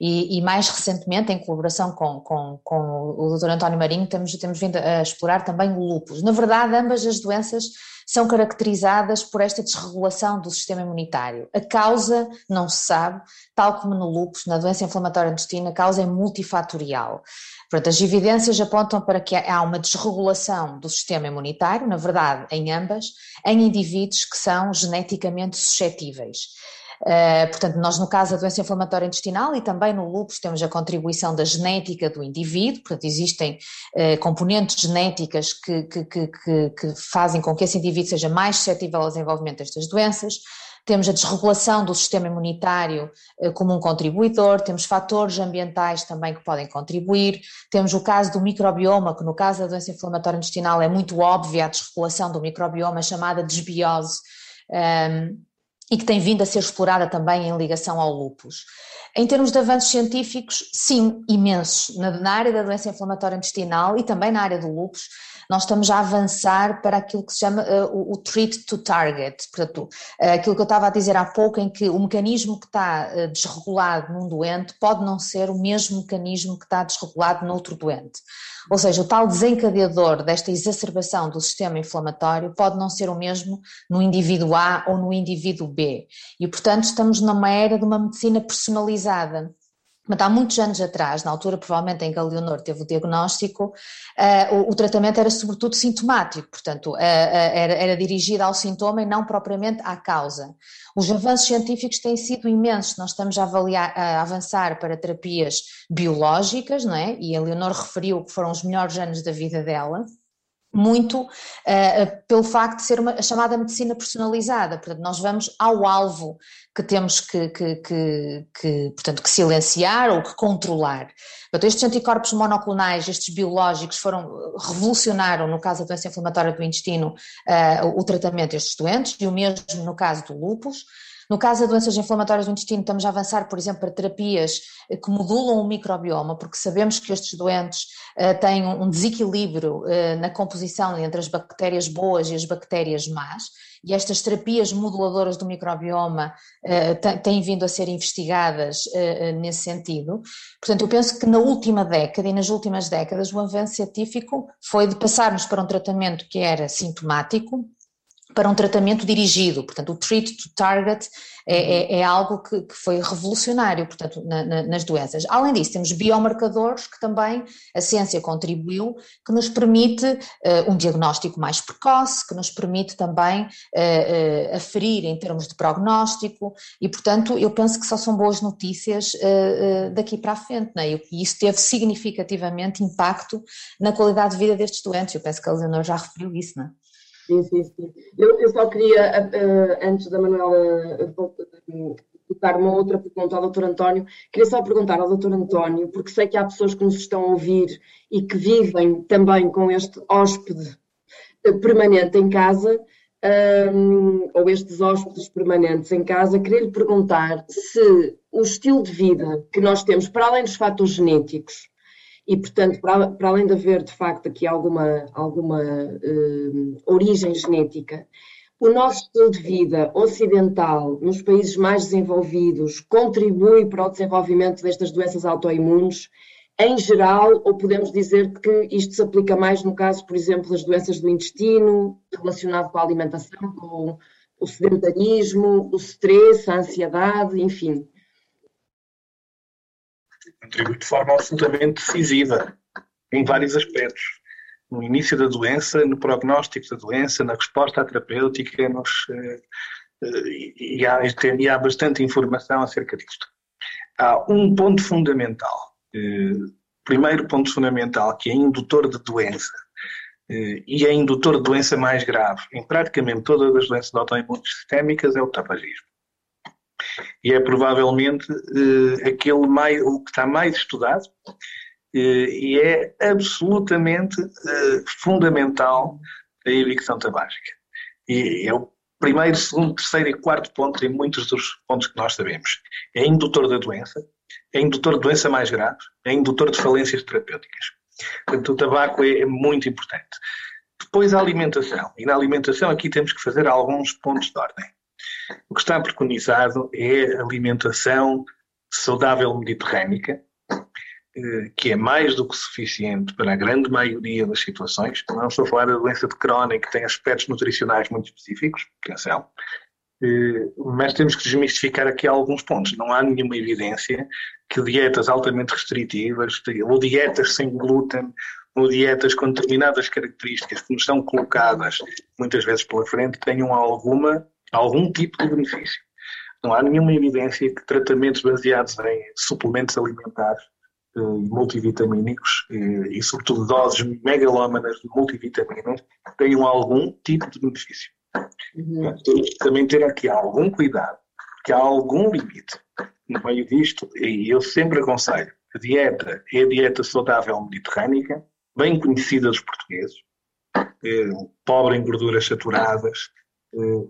e, e, mais recentemente, em colaboração com, com, com o Dr. António Marinho, temos, temos vindo a explorar também o lúpus. Na verdade, ambas as doenças são caracterizadas por esta desregulação do sistema imunitário. A causa não se sabe, tal como no lúpus, na doença inflamatória intestina, a causa é multifatorial. Portanto, as evidências apontam para que há uma desregulação do sistema imunitário, na verdade, em ambas, em indivíduos que são geneticamente suscetíveis. Uh, portanto, nós no caso da doença inflamatória intestinal e também no lúpus temos a contribuição da genética do indivíduo, portanto existem uh, componentes genéticas que, que, que, que, fazem com que esse indivíduo seja mais suscetível ao desenvolvimento destas doenças. Temos a desregulação do sistema imunitário uh, como um contribuidor, temos fatores ambientais também que podem contribuir, temos o caso do microbioma, que no caso da doença inflamatória intestinal é muito óbvia a desregulação do microbioma chamada desbiose. Um, ehm, e que tem vindo a ser explorada também em ligação ao lupus. Em termos de avanços científicos, sim, imensos. Na, na, área da doença inflamatória intestinal e também na área do lupus, nós estamos a avançar para aquilo que se chama uh, o, o, treat to target, portanto, uh, aquilo que eu estava a dizer há pouco, em que o mecanismo que está uh, desregulado num doente pode não ser o mesmo mecanismo que está desregulado noutro doente. Ou seja, o tal desencadeador desta exacerbação do sistema inflamatório pode não ser o mesmo no indivíduo A ou no indivíduo B. E, portanto, estamos numa era de uma medicina personalizada. Mas há muitos anos atrás, na altura provavelmente em que a Leonor teve o diagnóstico, uh, o, o, tratamento era sobretudo sintomático, portanto uh, uh, era, era dirigido ao sintoma e não propriamente à causa. Os avanços científicos têm sido imensos, nós estamos a, avaliar, a avançar para terapias biológicas, não é? E a Leonor referiu que foram os melhores anos da vida dela, muito uh, pelo facto de ser uma chamada medicina personalizada, portanto nós vamos ao alvo que temos que, que, que, que, portanto, que silenciar ou que controlar. Portanto, estes anticorpos monoclonais, estes biológicos foram, revolucionaram no caso da doença inflamatória do intestino uh, o tratamento destes doentes e o mesmo no caso do lúpus. No caso de doenças inflamatórias do intestino, estamos a avançar, por exemplo, para terapias eh, que modulam o microbioma, porque sabemos que estes doentes uh, têm um desequilíbrio uh, na composição entre as bactérias boas e as bactérias más, e estas terapias moduladoras do microbioma uh, têm vindo a ser investigadas nesse sentido. Portanto, eu penso que na última década e nas últimas décadas o avanço científico foi de passarmos para um tratamento que era sintomático, para um tratamento dirigido, portanto o treat to target é, é, é algo que, que, foi revolucionário, portanto, na, na, nas doenças. Além disso, temos biomarcadores que também a ciência contribuiu, que nos permite uh, um diagnóstico mais precoce, que nos permite também uh, uh, aferir em termos de prognóstico e, portanto, eu penso que só são boas notícias daqui para a frente, né? e isso teve significativamente impacto na qualidade de vida destes doentes, eu penso que a Leonor já referiu isso, não é? Sim, sim, sim. Eu, eu só queria, uh, antes da Manuela colocar uma outra pergunta ao Dr. António, queria só perguntar ao Dr. António, porque sei que há pessoas que nos estão a ouvir e que vivem também com este hóspede permanente em casa, um, ou estes hóspedes permanentes em casa, queria lhe perguntar se o estilo de vida que nós temos, para além dos fatores genéticos, E, portanto, para, para, além de haver, de facto, aqui alguma, alguma uh, origem genética, o nosso estilo de vida ocidental, nos países mais desenvolvidos, contribui para o desenvolvimento destas doenças autoimunes em geral, ou podemos dizer que isto se aplica mais no caso, por exemplo, das doenças do intestino, relacionado com a alimentação, com o sedentarismo, o stress, a ansiedade, enfim. Contribui de forma absolutamente decisiva em vários aspectos. No início da doença, no prognóstico da doença, na resposta à terapêutica, eh, eh, e, há, e há bastante informação acerca disto. Há um ponto fundamental primeiro ponto fundamental, que é indutor de doença, eh, e é indutor de doença mais grave em praticamente todas as doenças autoimunes sistémicas, é o tabagismo. E é provavelmente eh, aquele mais, o que está mais estudado eh, e é absolutamente fundamental a evicção tabágica. E é o primeiro, segundo, terceiro e quarto ponto em muitos dos pontos que nós sabemos. É indutor da doença, é indutor de doença mais grave, é indutor de falências terapêuticas. Portanto, o tabaco é, é muito importante. Depois a alimentação. E na alimentação aqui temos que fazer alguns pontos de ordem. O que está preconizado é alimentação saudável mediterrânica, eh, que é mais do que suficiente para a grande maioria das situações. Não estou a falar da doença de Crohn, que tem aspectos nutricionais muito específicos, atenção, eh, mas temos que desmistificar aqui alguns pontos. Não há nenhuma evidência que dietas altamente restritivas, ou dietas sem glúten, ou dietas com determinadas características que nos são colocadas muitas vezes pela frente, tenham alguma, algum tipo de benefício. Não há nenhuma evidência que tratamentos baseados em suplementos alimentares eh, multivitamínicos eh, e, sobretudo, doses megalómanas de multivitaminas tenham algum tipo de benefício. Uhum. Temos que também ter aqui algum cuidado, que há algum limite no meio disto, e eu sempre aconselho, a dieta é a dieta saudável mediterrânica, bem conhecida dos portugueses, é, pobre em gorduras saturadas,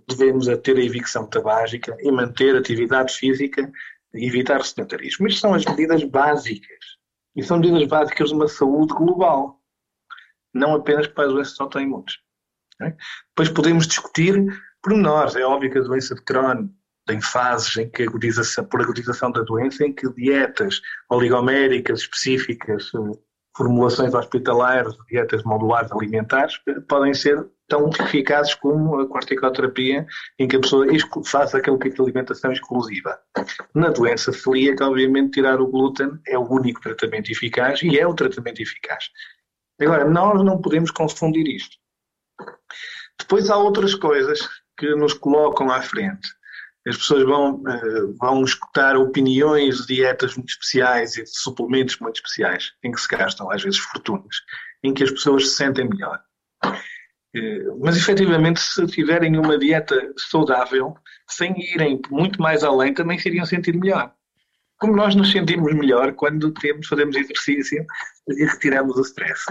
devemos ter a evicção tabágica e manter atividade física e evitar o sedentarismo. Isto são as medidas básicas. E são medidas básicas de uma saúde global, não apenas para as doenças autoimunes. É? Depois podemos discutir pormenores. É óbvio que a doença de Crohn tem fases em que agudização, por agudização da doença, em que dietas oligoméricas específicas, eh, formulações hospitalares, dietas modulares alimentares, podem ser tão eficazes como a corticoterapia, em que a pessoa faz aquele tipo de alimentação exclusiva. Na doença celíaca, obviamente, tirar o glúten é o único tratamento eficaz e é o tratamento eficaz. Agora, nós não podemos confundir isto. Depois há outras coisas que nos colocam à frente. As pessoas vão, uh, vão escutar opiniões de dietas muito especiais e de suplementos muito especiais, em que se gastam às vezes fortunas, em que as pessoas se sentem melhor. Uh, mas efetivamente, se tiverem uma dieta saudável, sem irem muito mais além, também se iriam sentir melhor. Como nós nos sentimos melhor quando temos, fazemos exercício e retiramos o stress.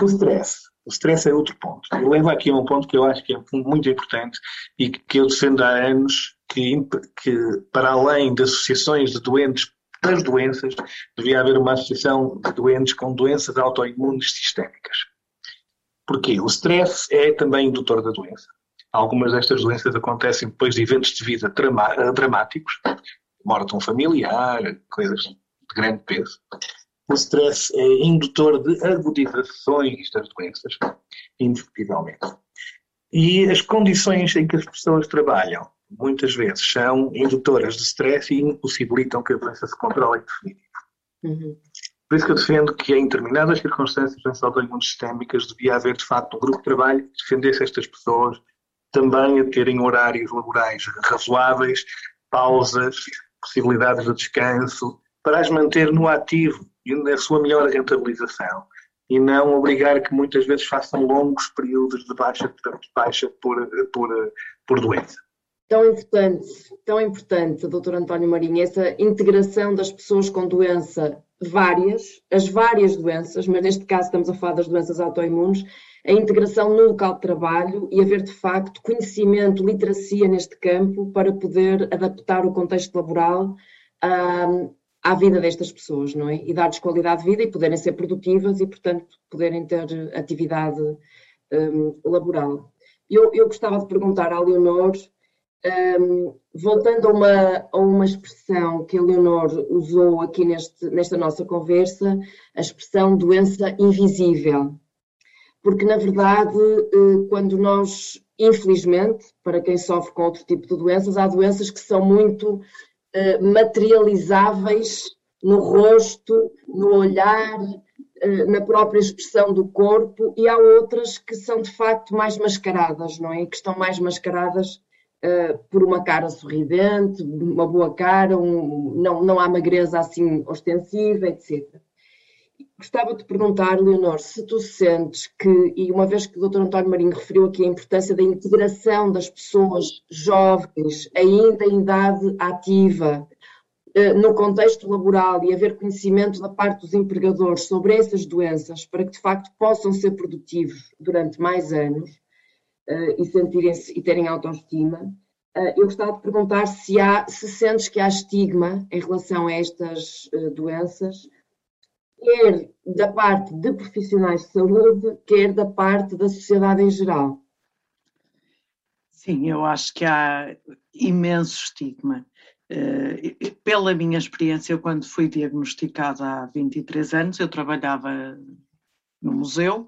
O stress o stress é outro ponto. Eu levo aqui a um ponto que eu acho que é muito importante e que eu defendo há anos, que, que para além de associações de doentes das doenças, devia haver uma associação de doentes com doenças autoimunes sistémicas. Porquê? O stress é também indutor da doença. Algumas destas doenças acontecem depois de eventos de vida dramáticos, morte de um familiar, coisas de grande peso o stress é indutor de agudizações das doenças, indiscutivelmente. E as condições em que as pessoas trabalham, muitas vezes, são indutoras de stress e impossibilitam que a doença se controle em definitivo. Uhum. Por isso que eu defendo que, em determinadas circunstâncias de autoimunes sistémicas, devia haver, de facto, um grupo de trabalho que defendesse estas pessoas também a terem horários laborais razoáveis, pausas, possibilidades de descanso, para as manter no ativo e na sua melhor rentabilização e não obrigar que muitas vezes façam longos períodos de baixa, de baixa por, por, por doença. Tão importante, tão importante, doutor António Marinho, essa integração das pessoas com doença várias, as várias doenças, mas neste caso estamos a falar das doenças autoimunes, a integração no local de trabalho e haver de facto conhecimento, literacia neste campo para poder adaptar o contexto laboral à vida destas pessoas, não é? E dar-lhes qualidade de vida e poderem ser produtivas e, portanto, poderem ter atividade um, laboral. Eu, eu gostava de perguntar à Leonor, um, voltando a uma, a uma expressão que a Leonor usou aqui neste, nesta nossa conversa, a expressão doença invisível. Porque, na verdade, eh, quando nós, infelizmente, para quem sofre com outro tipo de doenças, há doenças que são muito eh, materializáveis no rosto, no olhar, eh, na própria expressão do corpo, e há outras que são de facto mais mascaradas, não é? Que estão mais mascaradas uh, por uma cara sorridente, uma boa cara, um, não, não há magreza assim ostensiva, etc. Gostava de perguntar, Leonor, se tu sentes que, e uma vez que o Dr. António Marinho referiu aqui a importância da integração das pessoas jovens, ainda em idade ativa, eh, no contexto laboral e haver conhecimento da parte dos empregadores sobre essas doenças para que de facto possam ser produtivos durante mais anos uh, e sentirem-se e terem autoestima. Uh, eu gostava de perguntar se há, se sentes que há estigma em relação a estas uh, doenças, quer da parte de profissionais de saúde, quer da parte da sociedade em geral. Sim, eu acho que há imenso estigma. Eh, pela minha experiência, eu quando fui diagnosticada há 23 anos, eu trabalhava no museu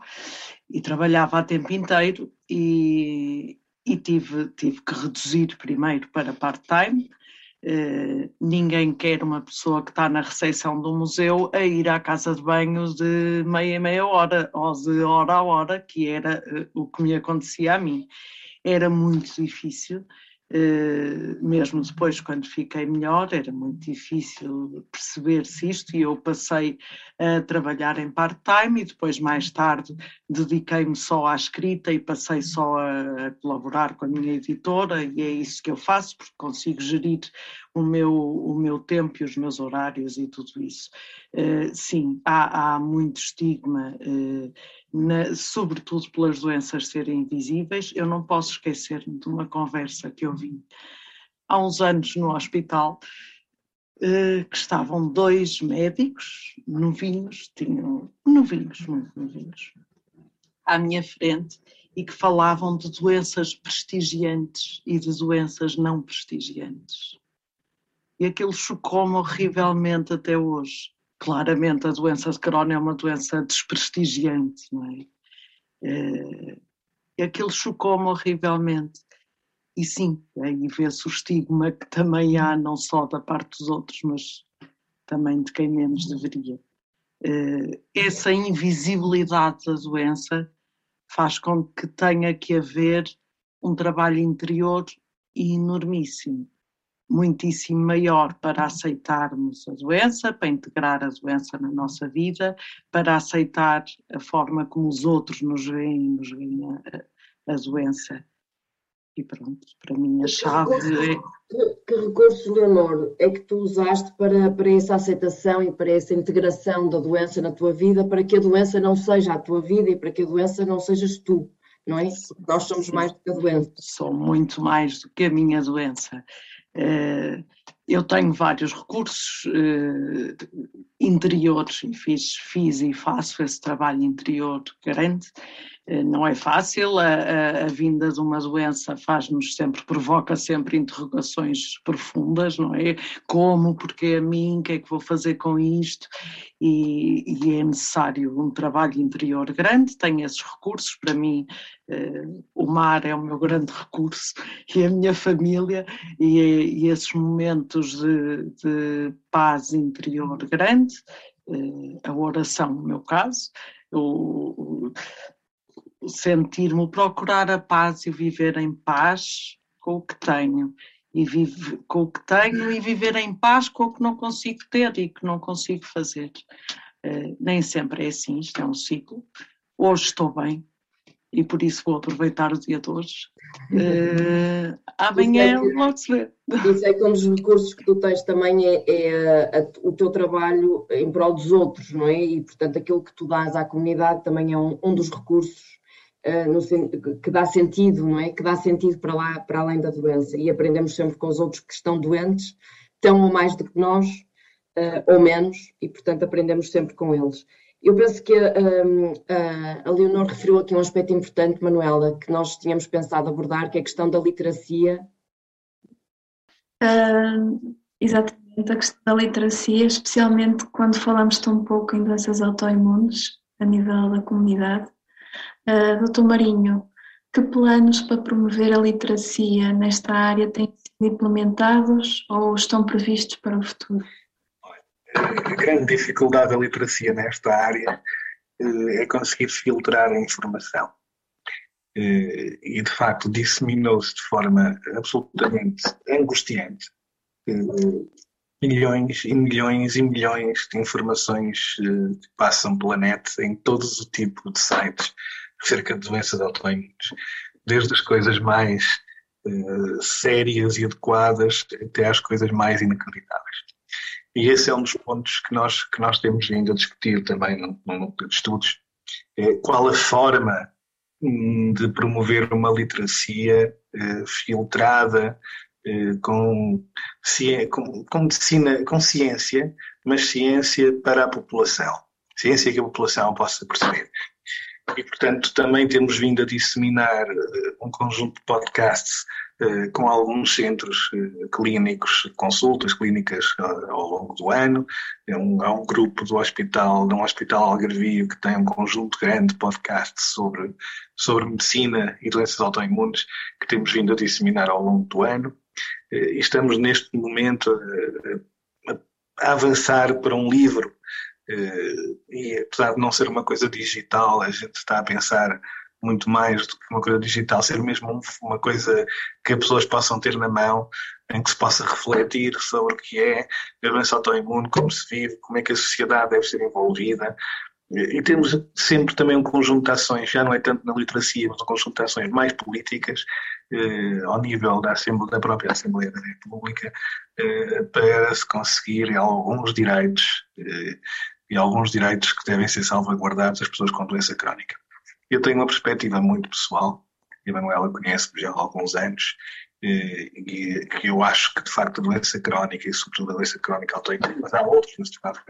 e trabalhava a tempo inteiro e, e tive, tive que reduzir primeiro para part-time. Uh, ninguém quer uma pessoa que está na recepção do museu a ir à casa de banho de meia meia hora ou de hora a hora, que era uh, o que me acontecia a mim. Era muito difícil mesmo depois, quando fiquei melhor, era muito difícil perceber se isto, e eu passei a trabalhar em part-time e depois, mais tarde, dediquei-me só à escrita e passei só a, colaborar com a minha editora, e é isso que eu faço, porque consigo gerir o meu, o meu tempo e os meus horários e tudo isso. Uh, sim, há, há, muito estigma. Uh, na, sobretudo pelas doenças serem invisíveis. Eu não posso esquecer-me de uma conversa que eu vi há uns anos no hospital, eh, que estavam dois médicos, novinhos, tinham novinhos, muito novinhos, à minha frente e que falavam de doenças prestigiantes e de doenças não prestigiantes. E aquilo chocou-me horrivelmente até hoje claramente a doença de Crohn é uma doença desprestigiante, não é? é aquilo chocou-me horrivelmente. E sim, aí vê-se o estigma que também há, não só da parte dos outros, mas também de quem menos deveria. É, essa invisibilidade da doença faz com que tenha que haver um trabalho interior enormíssimo muitíssimo maior para aceitarmos a doença, para integrar a doença na nossa vida, para aceitar a forma como os outros nos veem, nos veem a, a doença. E pronto, para mim a chave é. Que, que recurso, Leonor, é que tu usaste para, para essa aceitação e para essa integração da doença na tua vida, para que a doença não seja a tua vida e para que a doença não sejas tu, não é? Porque nós somos mais do que a doença. Sou muito mais do que a minha doença. Eh, eu tenho vários recursos eh, interiores e fiz, fiz e faço esse trabalho interior grande eh, não é fácil, a, a, a, vinda de uma doença faz-nos sempre, provoca sempre interrogações profundas, não é? Como, porque a mim, o que é que vou fazer com isto? E, e é necessário um trabalho interior grande, tenho esses recursos, para mim eh, o mar é o meu grande recurso e a minha família e, e esses momentos de, de, paz interior grande, eh, a oração no meu caso, o, sentir-me, procurar a paz e viver em paz com o que tenho. E vive, com o que tenho e viver em paz com o que não consigo ter e que não consigo fazer. Uh, nem sempre é assim, isto é um ciclo. Hoje estou bem e por isso vou aproveitar o dia de hoje. Uh, amanhã logo se vê. Isso é que um dos recursos que tu tens também é, é a, a, o teu trabalho em prol dos outros, não é? E portanto aquilo que tu dás à comunidade também é um, um dos recursos eh, no, que dá sentido, não é? Que dá sentido para lá, para além da doença. E aprendemos sempre com os outros que estão doentes, tão ou mais do que nós, ou menos, e portanto aprendemos sempre com eles. Eu penso que um, a Leonor referiu aqui um aspecto importante, Manuela, que nós tínhamos pensado abordar, que é a questão da literacia. Uh, exatamente, a questão da literacia, especialmente quando falamos tão pouco em doenças autoimunes a nível da comunidade. Uh, Doutor Marinho, que planos para promover a literacia nesta área têm sido implementados ou estão previstos para o futuro? A grande dificuldade da literacia nesta área é conseguir filtrar a informação. Eh, e, de facto, disseminou-se de forma absolutamente angustiante eh, milhões e milhões e milhões de informações que passam pela net em todos o tipo de sites acerca de doenças autoimunes, desde as coisas mais sérias e adequadas até às coisas mais inacreditáveis. E esse é um dos pontos que nós, que nós temos vindo a discutir também no, no de estudos. É qual a forma hum, de promover uma literacia eh, filtrada, eh, com, com, com, medicina, com ciência, mas ciência para a população. Ciência que a população possa perceber. E, portanto, também temos vindo a disseminar uh, um conjunto de podcasts uh, com alguns centros uh, clínicos, consultas clínicas ao longo do ano. É um, há um grupo do hospital, de um hospital algarvio que tem um conjunto grande de podcasts sobre, sobre medicina e doenças autoimunes que temos vindo a disseminar ao longo do ano. E estamos neste momento a avançar para um livro eh, e apesar de não ser uma coisa digital, a gente está a pensar muito mais do que uma coisa digital, ser mesmo uma coisa que as pessoas possam ter na mão, em que se possa refletir sobre o que é a doença autoimune, como se vive, como é que a sociedade deve ser envolvida. E temos sempre também um conjunto de ações, já não é tanto na literacia, mas um conjunto de ações mais políticas, eh, ao nível da, Assembleia, da própria Assembleia da República, eh, para se conseguir alguns direitos eh, e alguns direitos que devem ser salvaguardados às pessoas com doença crónica. Eu tenho uma perspectiva muito pessoal, e a Manuela conhece-me já há alguns anos, eh, e que eu acho que de facto a doença crónica, e sobretudo a doença crónica autoimune, mas há outros, de facto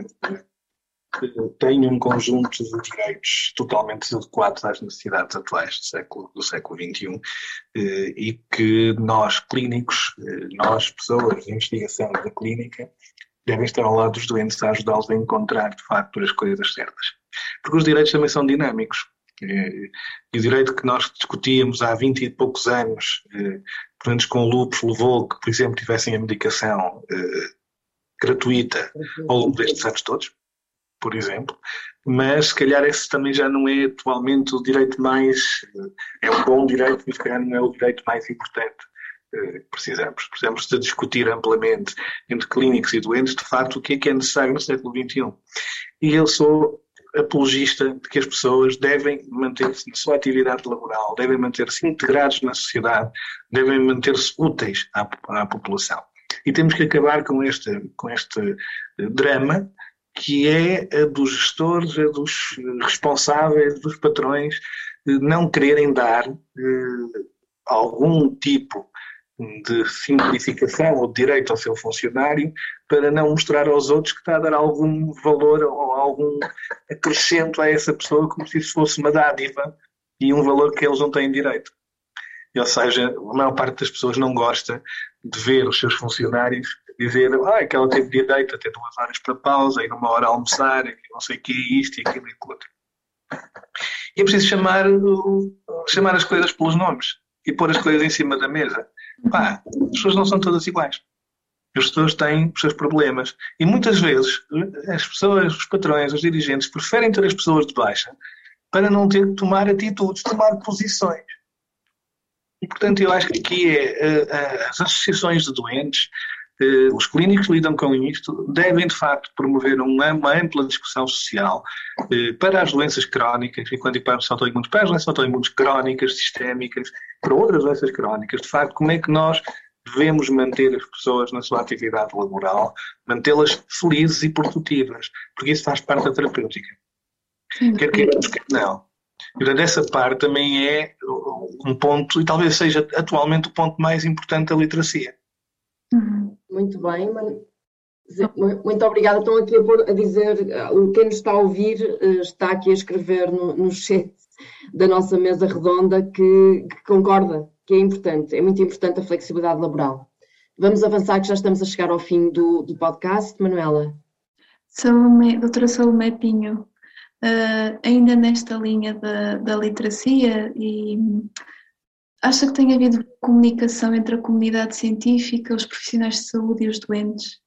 têm um conjunto de direitos totalmente adequados às necessidades atuais do século, do século XXI eh, e que nós, clínicos, eh, nós, pessoas de investigação da clínica, devem estar ao lado dos doentes a ajudá-los a encontrar, de facto, as coisas certas. Porque os direitos também são dinâmicos. E o direito que nós discutíamos há 20 e poucos anos, eh, por menos com lupus, levou que, por exemplo, tivessem a medicação eh, gratuita ao longo destes anos todos, por exemplo, mas se calhar esse também já não é atualmente o direito mais. Eh, é um bom direito, mas se calhar não é o direito mais importante precisamos. Precisamos de discutir amplamente entre clínicos e doentes, de facto, o que é que é necessário no século XXI. E eu sou apologista de que as pessoas devem manter-se na sua atividade laboral, devem manter-se integrados na sociedade, devem manter-se úteis à, à, população. E temos que acabar com este, com este eh, drama que é a dos gestores, a dos responsáveis, dos patrões, não quererem dar eh, algum tipo de simplificação ou de direito ao seu funcionário para não mostrar aos outros que está a dar algum valor ou algum acrescento a essa pessoa como se isso fosse uma dádiva e um valor que eles não têm direito. Ou seja, a maior parte das pessoas não gosta de ver os seus funcionários dizer ah, que ela teve direito a ter duas horas para pausa e numa hora a almoçar, não sei o que é isto e aquilo e aquilo outro. E é preciso chamar, chamar as coisas pelos nomes e pôr as coisas em cima da mesa. Pá, as pessoas não são todas iguais. As pessoas têm os seus problemas. E muitas vezes as pessoas, os patrões, os dirigentes, preferem ter as pessoas de baixa para não ter que tomar atitudes, tomar posições. E, portanto, eu acho que aqui é as associações de doentes, os clínicos lidam com isto devem, de facto, promover uma, ampla discussão social para as doenças crónicas, e quando as autoimunes, para as doenças autoimunes crónicas, sistémicas, para outras doenças crónicas, de facto, como é que nós devemos manter as pessoas na sua atividade laboral, mantê-las felizes e produtivas, porque isso faz parte da terapêutica. Sim, quer queiramos, quer não. E, portanto, essa parte também é um ponto, e talvez seja atualmente o ponto mais importante da literacia. Uhum. Muito bem, Muito obrigada. Estão aqui a, dizer, quem nos está a ouvir eh, está aqui a escrever no, no chat da nossa mesa redonda que, que, concorda que é importante, é muito importante a flexibilidade laboral. Vamos avançar que já estamos a chegar ao fim do, do podcast, Manuela. Salomé, doutora Salomé Pinho, uh, ainda nesta linha da, da literacia e acha que tem havido comunicação entre a comunidade científica, os profissionais de saúde e os doentes?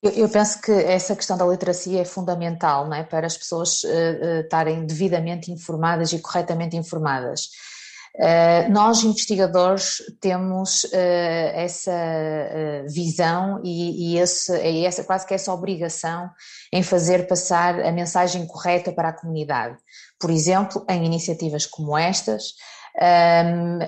Eu, penso que essa questão da literacia é fundamental não é? para as pessoas uh, uh, estarem devidamente informadas e corretamente informadas. Uh, nós, investigadores, temos essa visão e, e esse, é essa, quase que essa obrigação em fazer passar a mensagem correta para a comunidade. Por exemplo, em iniciativas como estas,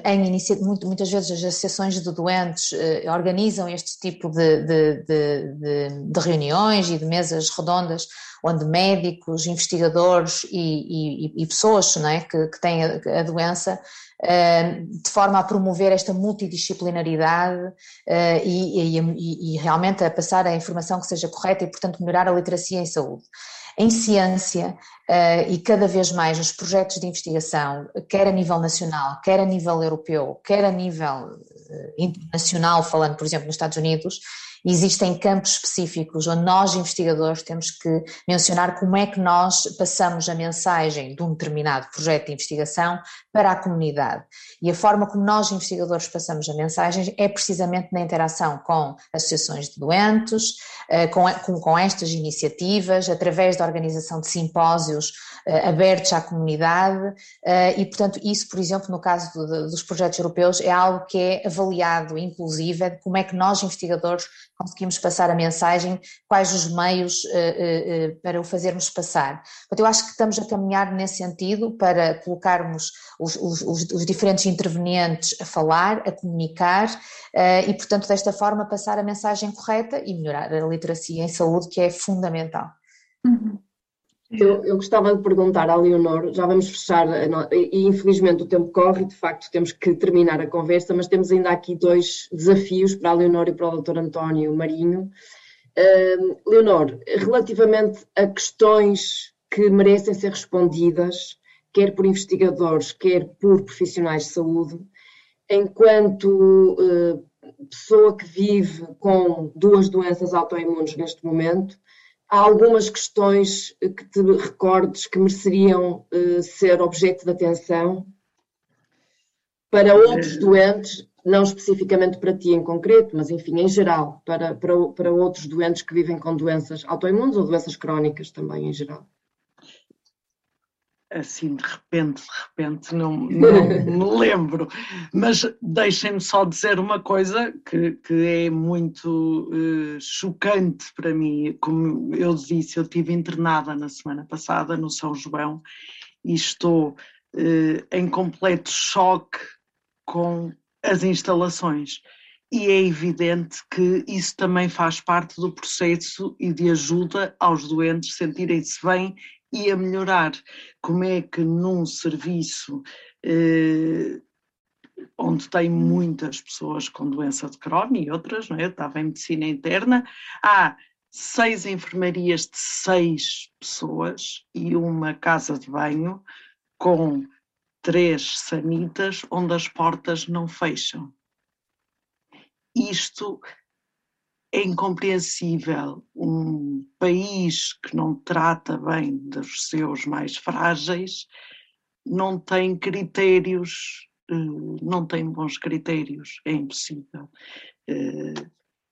em muito, muitas vezes as associações de doentes uh, organizam este tipo de, de, de, de, reuniões e de mesas redondas onde médicos, investigadores e, e, e pessoas é, que, que, têm a, a doença de forma a promover esta multidisciplinaridade uh, e, e, realmente a passar a informação que seja correta e, portanto, melhorar a literacia em saúde em ciência uh, e cada vez mais os projetos de investigação, quer a nível nacional, quer a nível europeu, quer a nível uh, internacional, falando, por exemplo, nos Estados Unidos, existem campos específicos onde nós, investigadores, temos que mencionar como é que nós passamos a mensagem de um determinado projeto de investigação para a comunidade. E a forma como nós, investigadores, passamos a mensagem é precisamente na interação com associações de doentes, eh, com, com, com estas iniciativas, através da organização de simpósios eh, abertos à comunidade, eh, e, portanto, isso, por exemplo, no caso dos projetos europeus, é algo que é avaliado, inclusive, é como é que nós, investigadores, conseguimos passar a mensagem, quais os meios para o fazermos passar. Portanto, eu acho que estamos a caminhar nesse sentido para colocarmos os, os, os diferentes intervenientes a falar, a comunicar uh, e, portanto, desta forma passar a mensagem correta e melhorar a literacia em saúde, que é fundamental. Uhum. Eu, eu, gostava de perguntar à Leonor, já vamos fechar, e infelizmente o tempo corre, de facto temos que terminar a conversa, mas temos ainda aqui dois desafios para a Leonor e para o Dr. António Marinho. Uh, Leonor, relativamente a questões que merecem ser respondidas, quer por investigadores, quer por profissionais de saúde, enquanto uh, pessoa que vive com duas doenças autoimunes neste momento, há algumas questões que te recordes que mereceriam uh, ser objeto de atenção para outros doentes, não especificamente para ti em concreto, mas enfim, em geral, para, para, para outros doentes que vivem com doenças autoimunes ou doenças crónicas também em geral assim de repente, de repente, não, não me lembro. Mas deixem-me só dizer uma coisa que, que é muito uh, chocante para mim. Como eu disse, eu estive internada na semana passada no São João e estou uh, em completo choque com as instalações. E é evidente que isso também faz parte do processo e de ajuda aos doentes sentirem-se bem e a melhorar. Como é que num serviço eh, onde tem muitas pessoas com doença de Crohn e outras, não é? Eu estava em medicina interna, há seis enfermarias de seis pessoas e uma casa de banho com três sanitas onde as portas não fecham. Isto é incompreensível um país que não trata bem dos seus mais frágeis, não tem critérios, eh, não tem bons critérios, é impossível. Eh,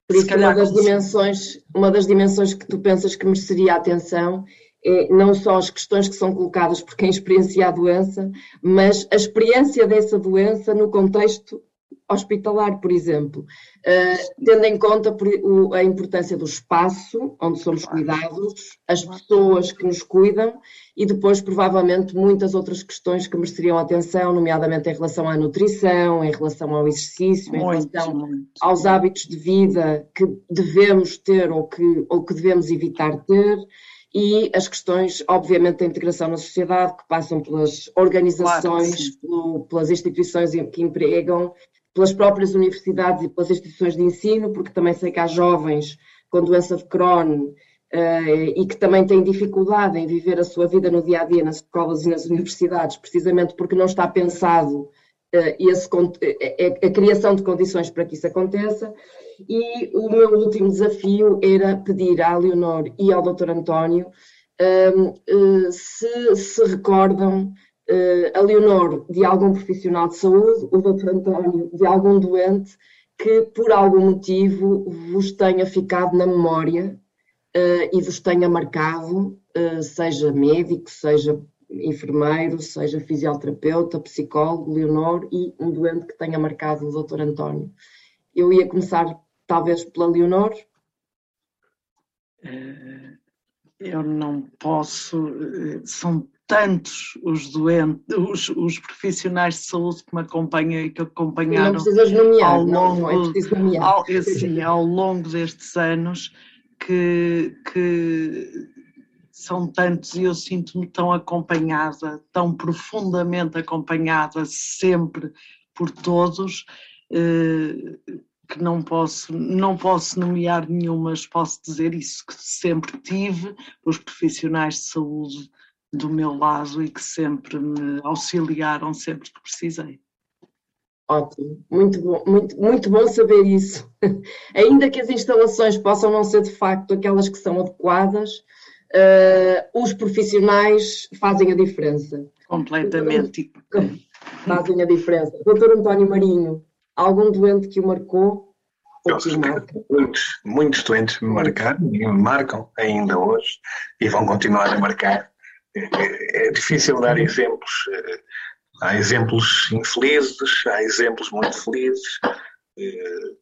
Por isso, uma das, dimensões, uma das dimensões que tu pensas que mereceria atenção é não só as questões que são colocadas por quem experiencia a doença, mas a experiência dessa doença no contexto hospitalar, por exemplo, uh, tendo em conta o, a importância do espaço onde somos cuidados, as pessoas que nos cuidam e depois, provavelmente, muitas outras questões que mereceriam atenção, nomeadamente em relação à nutrição, em relação ao exercício, em muito, relação muito. aos hábitos de vida que devemos ter ou que, ou que devemos evitar ter e as questões, obviamente, da integração na sociedade, que passam pelas organizações, claro, pelas instituições que empregam pelas próprias universidades e pelas instituições de ensino, porque também sei que há jovens com doença de Crohn e que também tem dificuldade em viver a sua vida no dia a dia nas escolas e nas universidades, precisamente porque não está pensado esse, a criação de condições para que isso aconteça. E o meu último desafio era pedir à Leonor e ao Dr. António se se recordam a Leonor de algum profissional de saúde, o Dr. António de algum doente que por algum motivo vos tenha ficado na memória uh, e vos tenha marcado, uh, seja médico, seja enfermeiro, seja fisioterapeuta, psicólogo, Leonor e um doente que tenha marcado o Dr. António. Eu ia começar talvez pela Leonor. Eh, eu não posso, são tantos os doentes, os, os, profissionais de saúde que me acompanham e que acompanharam nomear, ao longo, não, não é. Ao, assim, ao longo destes anos que, que são tantos e eu sinto-me tão acompanhada, tão profundamente acompanhada sempre por todos, eh, que não posso, não posso nomear nenhuma, mas posso dizer isso, que sempre tive os profissionais de saúde do meu lado e que sempre me auxiliaram sempre que precisei. Ótimo, muito bom, muito, muito bom saber isso. Ainda que as instalações possam não ser de facto aquelas que são adequadas, uh, os profissionais fazem a diferença. Completamente. Fazem a diferença. Doutor António Marinho, algum doente que o marcou? Muitos, muitos doentes me marcaram e me marcam ainda hoje e vão continuar a marcar. É, é difícil dar exemplos eh, Há exemplos infelizes, há exemplos muito felizes. Eh,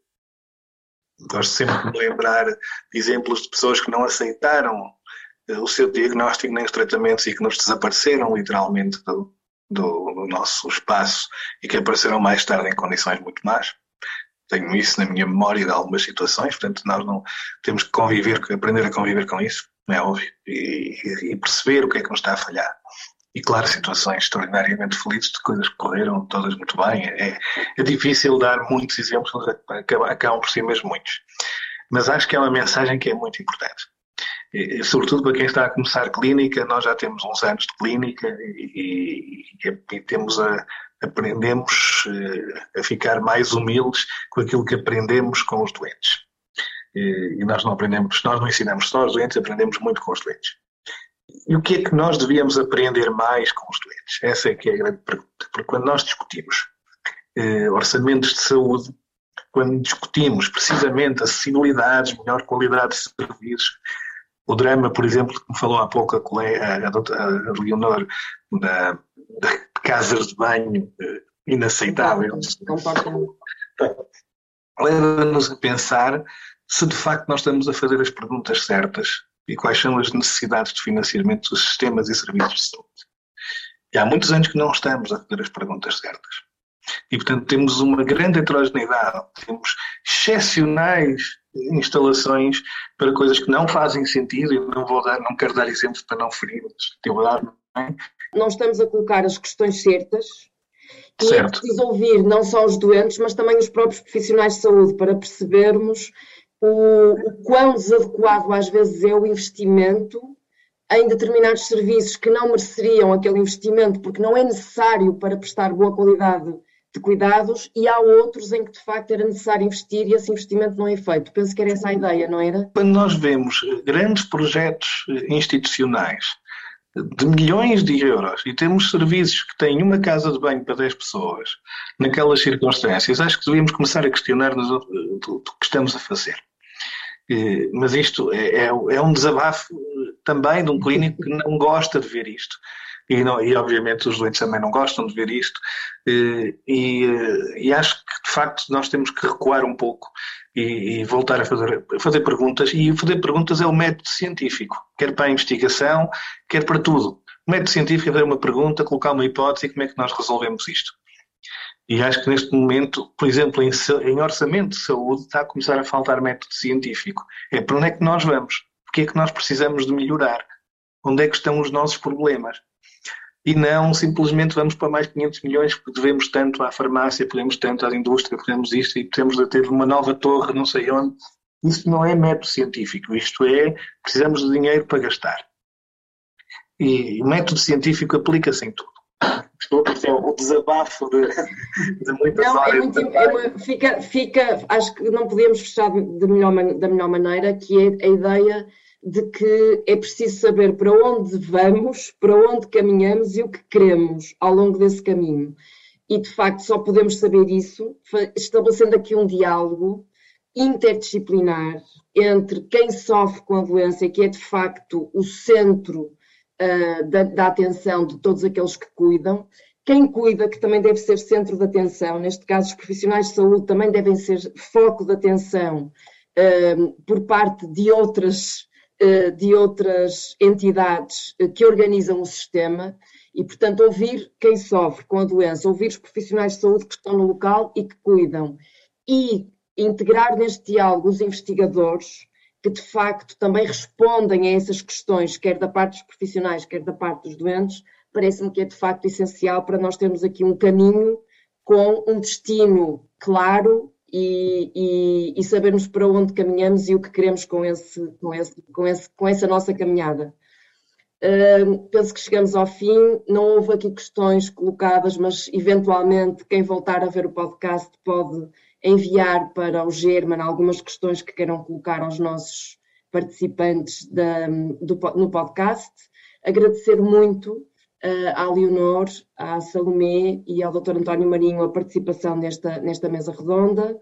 gosto sempre de me lembrar de exemplos de pessoas que não aceitaram eh, o seu diagnóstico nem os tratamentos e que nos desapareceram literalmente do, do, do nosso espaço e que apareceram mais tarde em condições muito más. Tenho isso na minha memória de algumas situações, portanto, nós não temos que conviver, aprender a conviver com isso, é óbvio, e, e perceber o que é que nos está a falhar e claro, situações extraordinariamente felizes de coisas que correram todas muito bem. É, é difícil dar muitos exemplos, acabam, por si mesmo muitos. Mas acho que é uma mensagem que é muito importante. Sobretudo para quem está a começar clínica, nós já temos uns anos de clínica e, e, e temos a, aprendemos eh, a ficar mais humildes com aquilo que aprendemos com os doentes. E nós não aprendemos, nós não ensinamos só os doentes, aprendemos muito com os doentes. E o que é que nós devíamos aprender mais com os doentes? Essa é que é a grande pergunta. Porque quando nós discutimos eh, orçamentos de saúde, quando discutimos precisamente acessibilidades, melhor qualidade de serviços, o drama, por exemplo, que me falou há pouco a, colega, a, a Leonor, da, da casas de banho eh, inaceitável. Leva-nos a pensar se de facto nós estamos a fazer as perguntas certas e quais são as necessidades de financiamento dos sistemas e serviços de saúde. E há muitos anos que não estamos a fazer as perguntas certas. E, portanto, temos uma grande heterogeneidade, temos excepcionais instalações para coisas que não fazem sentido, e não vou dar, não quero dar exemplos para não ferir a suscetibilidade. Não estamos a colocar as questões certas, e certo. é preciso ouvir não só os doentes, mas também os próprios profissionais de saúde para percebermos o, o quão desadequado às vezes é o investimento em determinados serviços que não mereceriam aquele investimento porque não é necessário para prestar boa qualidade de cuidados e há outros em que de facto era necessário investir e esse investimento não é feito. Penso que era essa a ideia, não era? Quando nós vemos grandes projetos institucionais de milhões de euros e temos serviços que têm uma casa de banho para 10 pessoas, naquelas circunstâncias, acho que devíamos começar a questionar-nos o que estamos a fazer. Mas isto é, é, é, um desabafo também de um clínico que não gosta de ver isto. E, não, e obviamente os doentes também não gostam de ver isto. E, e, acho que de facto nós temos que recuar um pouco e, voltar a fazer, fazer perguntas. E fazer perguntas é o método científico, quer para a investigação, quer para tudo. O método científico é fazer uma pergunta, colocar uma hipótese e como é que nós resolvemos isto. E acho que neste momento, por exemplo, em, em, orçamento de saúde, está a começar a faltar método científico. É para onde é que nós vamos? O que é que nós precisamos de melhorar? Onde é que estão os nossos problemas? E não simplesmente vamos para mais 500 milhões porque devemos tanto à farmácia, podemos tanto à indústria, podemos isto e podemos ter uma nova torre, não sei onde. Isso não é método científico, isto é, precisamos de dinheiro para gastar. E o método científico aplica-se em tudo. Estou a dizer o desabafo de, de muitas não, horas. É muito, é uma, fica, fica, acho que não podemos fechar de melhor, da melhor maneira, que é a ideia de que é preciso saber para onde vamos, para onde caminhamos e o que queremos ao longo desse caminho. E de facto só podemos saber isso estabelecendo aqui um diálogo interdisciplinar entre quem sofre com a doença, que é de facto o centro uh, da, da, atenção de todos aqueles que cuidam, quem cuida, que também deve ser centro de atenção, neste caso os profissionais de saúde também devem ser foco de atenção uh, por parte de outras, de outras entidades que organizam o sistema e, portanto, ouvir quem sofre com a doença, ouvir os profissionais de saúde que estão no local e que cuidam. E integrar neste diálogo os investigadores que de facto também respondem a essas questões, quer da parte dos profissionais, quer da parte dos doentes, parece-me que é de facto essencial para nós termos aqui um caminho com um destino claro e, e, e sabermos para onde caminhamos e o que queremos com, esse, com, esse, com, esse, com essa nossa caminhada. Uh, penso que chegamos ao fim. Não houve aqui questões colocadas, mas eventualmente quem voltar a ver o podcast pode enviar para o German algumas questões que queiram colocar aos nossos participantes da, do, no podcast. Agradecer muito uh, à Leonor, à Salomé e ao Dr. António Marinho a participação nesta, nesta mesa redonda.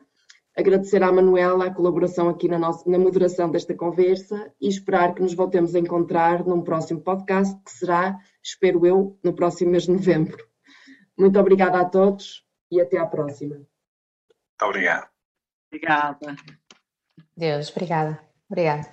Agradecer à Manuela a colaboração aqui na, nossa, na moderação desta conversa e esperar que nos voltemos a encontrar num próximo podcast, que será, espero eu, no próximo mês de novembro. Muito obrigada a todos e até à próxima. Muito obrigado. Obrigada. Deus, obrigada. Obrigada.